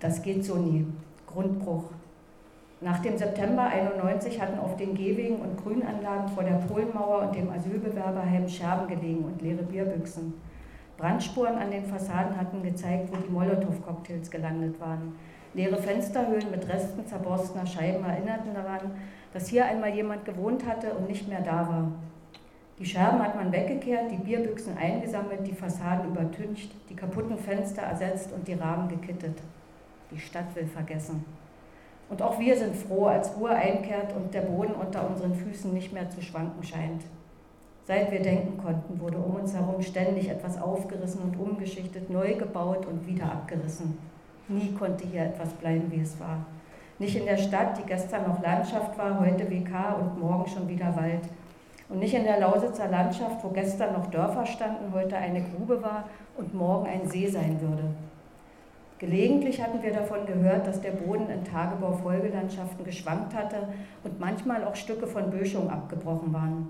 [SPEAKER 2] Das geht so nie. Grundbruch. Nach dem September 91 hatten auf den Gehwegen und Grünanlagen vor der Polenmauer und dem Asylbewerberheim Scherben gelegen und leere Bierbüchsen. Brandspuren an den Fassaden hatten gezeigt, wo die Molotow-Cocktails gelandet waren. Leere Fensterhöhlen mit Resten zerborstener Scheiben erinnerten daran, dass hier einmal jemand gewohnt hatte und nicht mehr da war. Die Scherben hat man weggekehrt, die Bierbüchsen eingesammelt, die Fassaden übertüncht, die kaputten Fenster ersetzt und die Rahmen gekittet. Die Stadt will vergessen. Und auch wir sind froh, als Ruhe einkehrt und der Boden unter unseren Füßen nicht mehr zu schwanken scheint. Seit wir denken konnten, wurde um uns herum ständig etwas aufgerissen und umgeschichtet, neu gebaut und wieder abgerissen. Nie konnte hier etwas bleiben, wie es war. Nicht in der Stadt, die gestern noch Landschaft war, heute WK und morgen schon wieder Wald. Und nicht in der Lausitzer Landschaft, wo gestern noch Dörfer standen, heute eine Grube war und morgen ein See sein würde. Gelegentlich hatten wir davon gehört, dass der Boden in Tagebau-Folgelandschaften geschwankt hatte und manchmal auch Stücke von Böschung abgebrochen waren.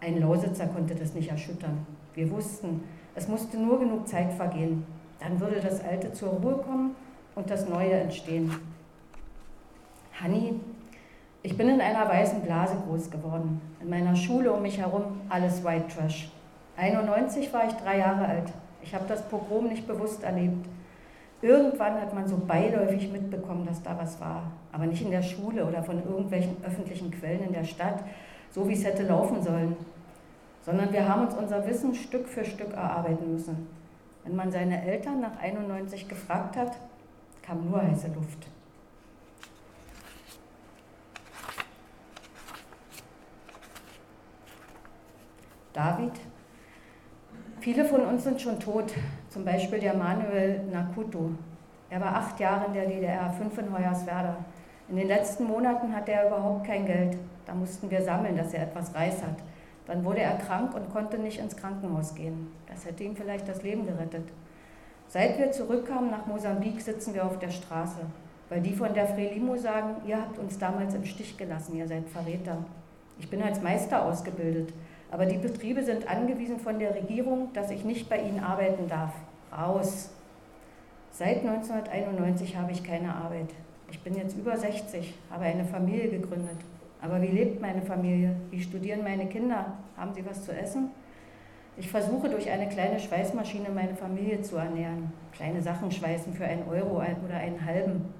[SPEAKER 2] Ein Lausitzer konnte das nicht erschüttern. Wir wussten, es musste nur genug Zeit vergehen. Dann würde das Alte zur Ruhe kommen und das Neue entstehen. Hanni, ich bin in einer weißen Blase groß geworden. In meiner Schule um mich herum alles White Trash. 91 war ich drei Jahre alt. Ich habe das Pogrom nicht bewusst erlebt. Irgendwann hat man so beiläufig mitbekommen, dass da was war. Aber nicht in der Schule oder von irgendwelchen öffentlichen Quellen in der Stadt, so wie es hätte laufen sollen. Sondern wir haben uns unser Wissen Stück für Stück erarbeiten müssen. Wenn man seine Eltern nach 91 gefragt hat, kam nur heiße Luft. David. Viele von uns sind schon tot, zum Beispiel der Manuel Nakuto. Er war acht Jahre in der DDR, fünf in Hoyerswerda. In den letzten Monaten hatte er überhaupt kein Geld. Da mussten wir sammeln, dass er etwas Reis hat. Dann wurde er krank und konnte nicht ins Krankenhaus gehen. Das hätte ihm vielleicht das Leben gerettet. Seit wir zurückkamen nach Mosambik, sitzen wir auf der Straße, weil die von der Frelimo sagen, ihr habt uns damals im Stich gelassen, ihr seid Verräter. Ich bin als Meister ausgebildet, aber die Betriebe sind angewiesen von der Regierung, dass ich nicht bei ihnen arbeiten darf. Raus! Seit 1991 habe ich keine Arbeit. Ich bin jetzt über 60, habe eine Familie gegründet. Aber wie lebt meine Familie? Wie studieren meine Kinder? Haben sie was zu essen? Ich versuche durch eine kleine Schweißmaschine meine Familie zu ernähren. Kleine Sachen schweißen für einen Euro oder einen halben.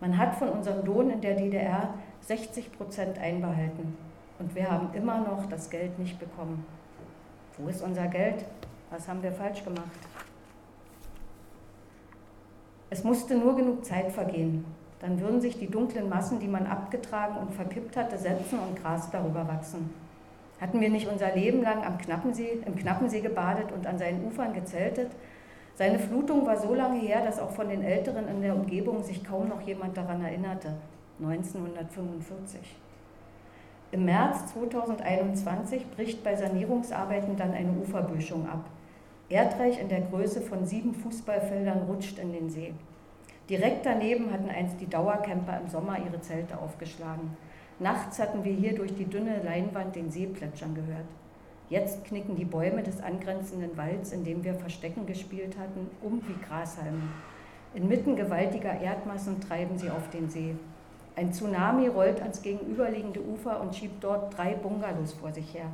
[SPEAKER 2] Man hat von unserem Lohn in der DDR 60 Prozent einbehalten. Und wir haben immer noch das Geld nicht bekommen. Wo ist unser Geld? Was haben wir falsch gemacht? Es musste nur genug Zeit vergehen. Dann würden sich die dunklen Massen, die man abgetragen und verkippt hatte, setzen und Gras darüber wachsen. Hatten wir nicht unser Leben lang am Knappensee, im Knappensee gebadet und an seinen Ufern gezeltet? Seine Flutung war so lange her, dass auch von den Älteren in der Umgebung sich kaum noch jemand daran erinnerte. 1945. Im März 2021 bricht bei Sanierungsarbeiten dann eine Uferböschung ab. Erdreich in der Größe von sieben Fußballfeldern rutscht in den See. Direkt daneben hatten einst die Dauercamper im Sommer ihre Zelte aufgeschlagen. Nachts hatten wir hier durch die dünne Leinwand den See plätschern gehört. Jetzt knicken die Bäume des angrenzenden Walds, in dem wir Verstecken gespielt hatten, um wie Grashalme. Inmitten gewaltiger Erdmassen treiben sie auf den See. Ein Tsunami rollt ans gegenüberliegende Ufer und schiebt dort drei Bungalows vor sich her.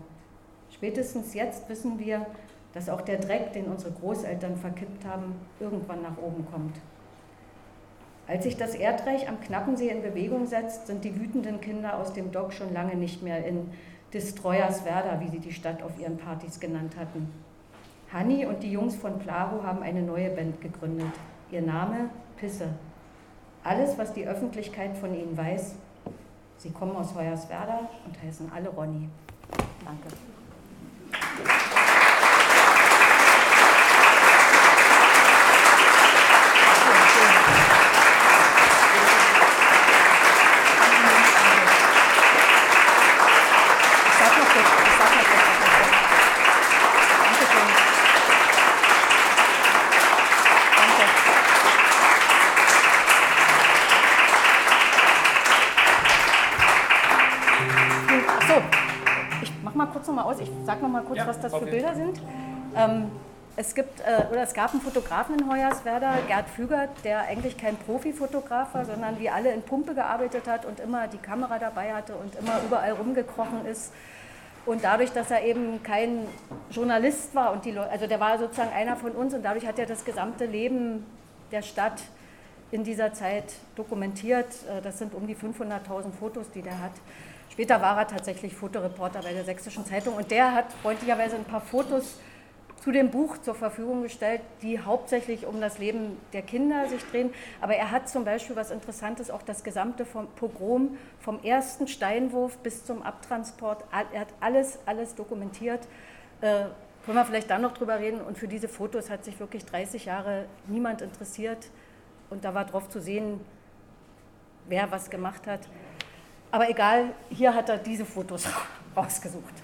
[SPEAKER 2] Spätestens jetzt wissen wir, dass auch der Dreck, den unsere Großeltern verkippt haben, irgendwann nach oben kommt. Als sich das Erdreich am Knappensee in Bewegung setzt, sind die wütenden Kinder aus dem Dock schon lange nicht mehr in Destroyerswerda, wie sie die Stadt auf ihren Partys genannt hatten. Hanni und die Jungs von Plaro haben eine neue Band gegründet. Ihr Name Pisse. Alles, was die Öffentlichkeit von ihnen weiß, sie kommen aus Hoyerswerda und heißen alle Ronny. Danke. Es gibt äh, oder es gab einen Fotografen in Hoyerswerda, Gerd Fügert, der eigentlich kein Profifotograf war, sondern wie alle in Pumpe gearbeitet hat und immer die Kamera dabei hatte und immer überall rumgekrochen ist. Und dadurch, dass er eben kein Journalist war und die also der war sozusagen einer von uns und dadurch hat er das gesamte Leben der Stadt in dieser Zeit dokumentiert. Äh, das sind um die 500.000 Fotos, die der hat. Später war er tatsächlich Fotoreporter bei der Sächsischen Zeitung und der hat freundlicherweise ein paar Fotos zu dem Buch zur Verfügung gestellt, die hauptsächlich um das Leben der Kinder sich drehen. Aber er hat zum Beispiel was Interessantes, auch das gesamte vom Pogrom, vom ersten Steinwurf bis zum Abtransport. Er hat alles, alles dokumentiert. Äh, können wir vielleicht dann noch drüber reden. Und für diese Fotos hat sich wirklich 30 Jahre niemand interessiert. Und da war drauf zu sehen, wer was gemacht hat. Aber egal, hier hat er diese Fotos rausgesucht.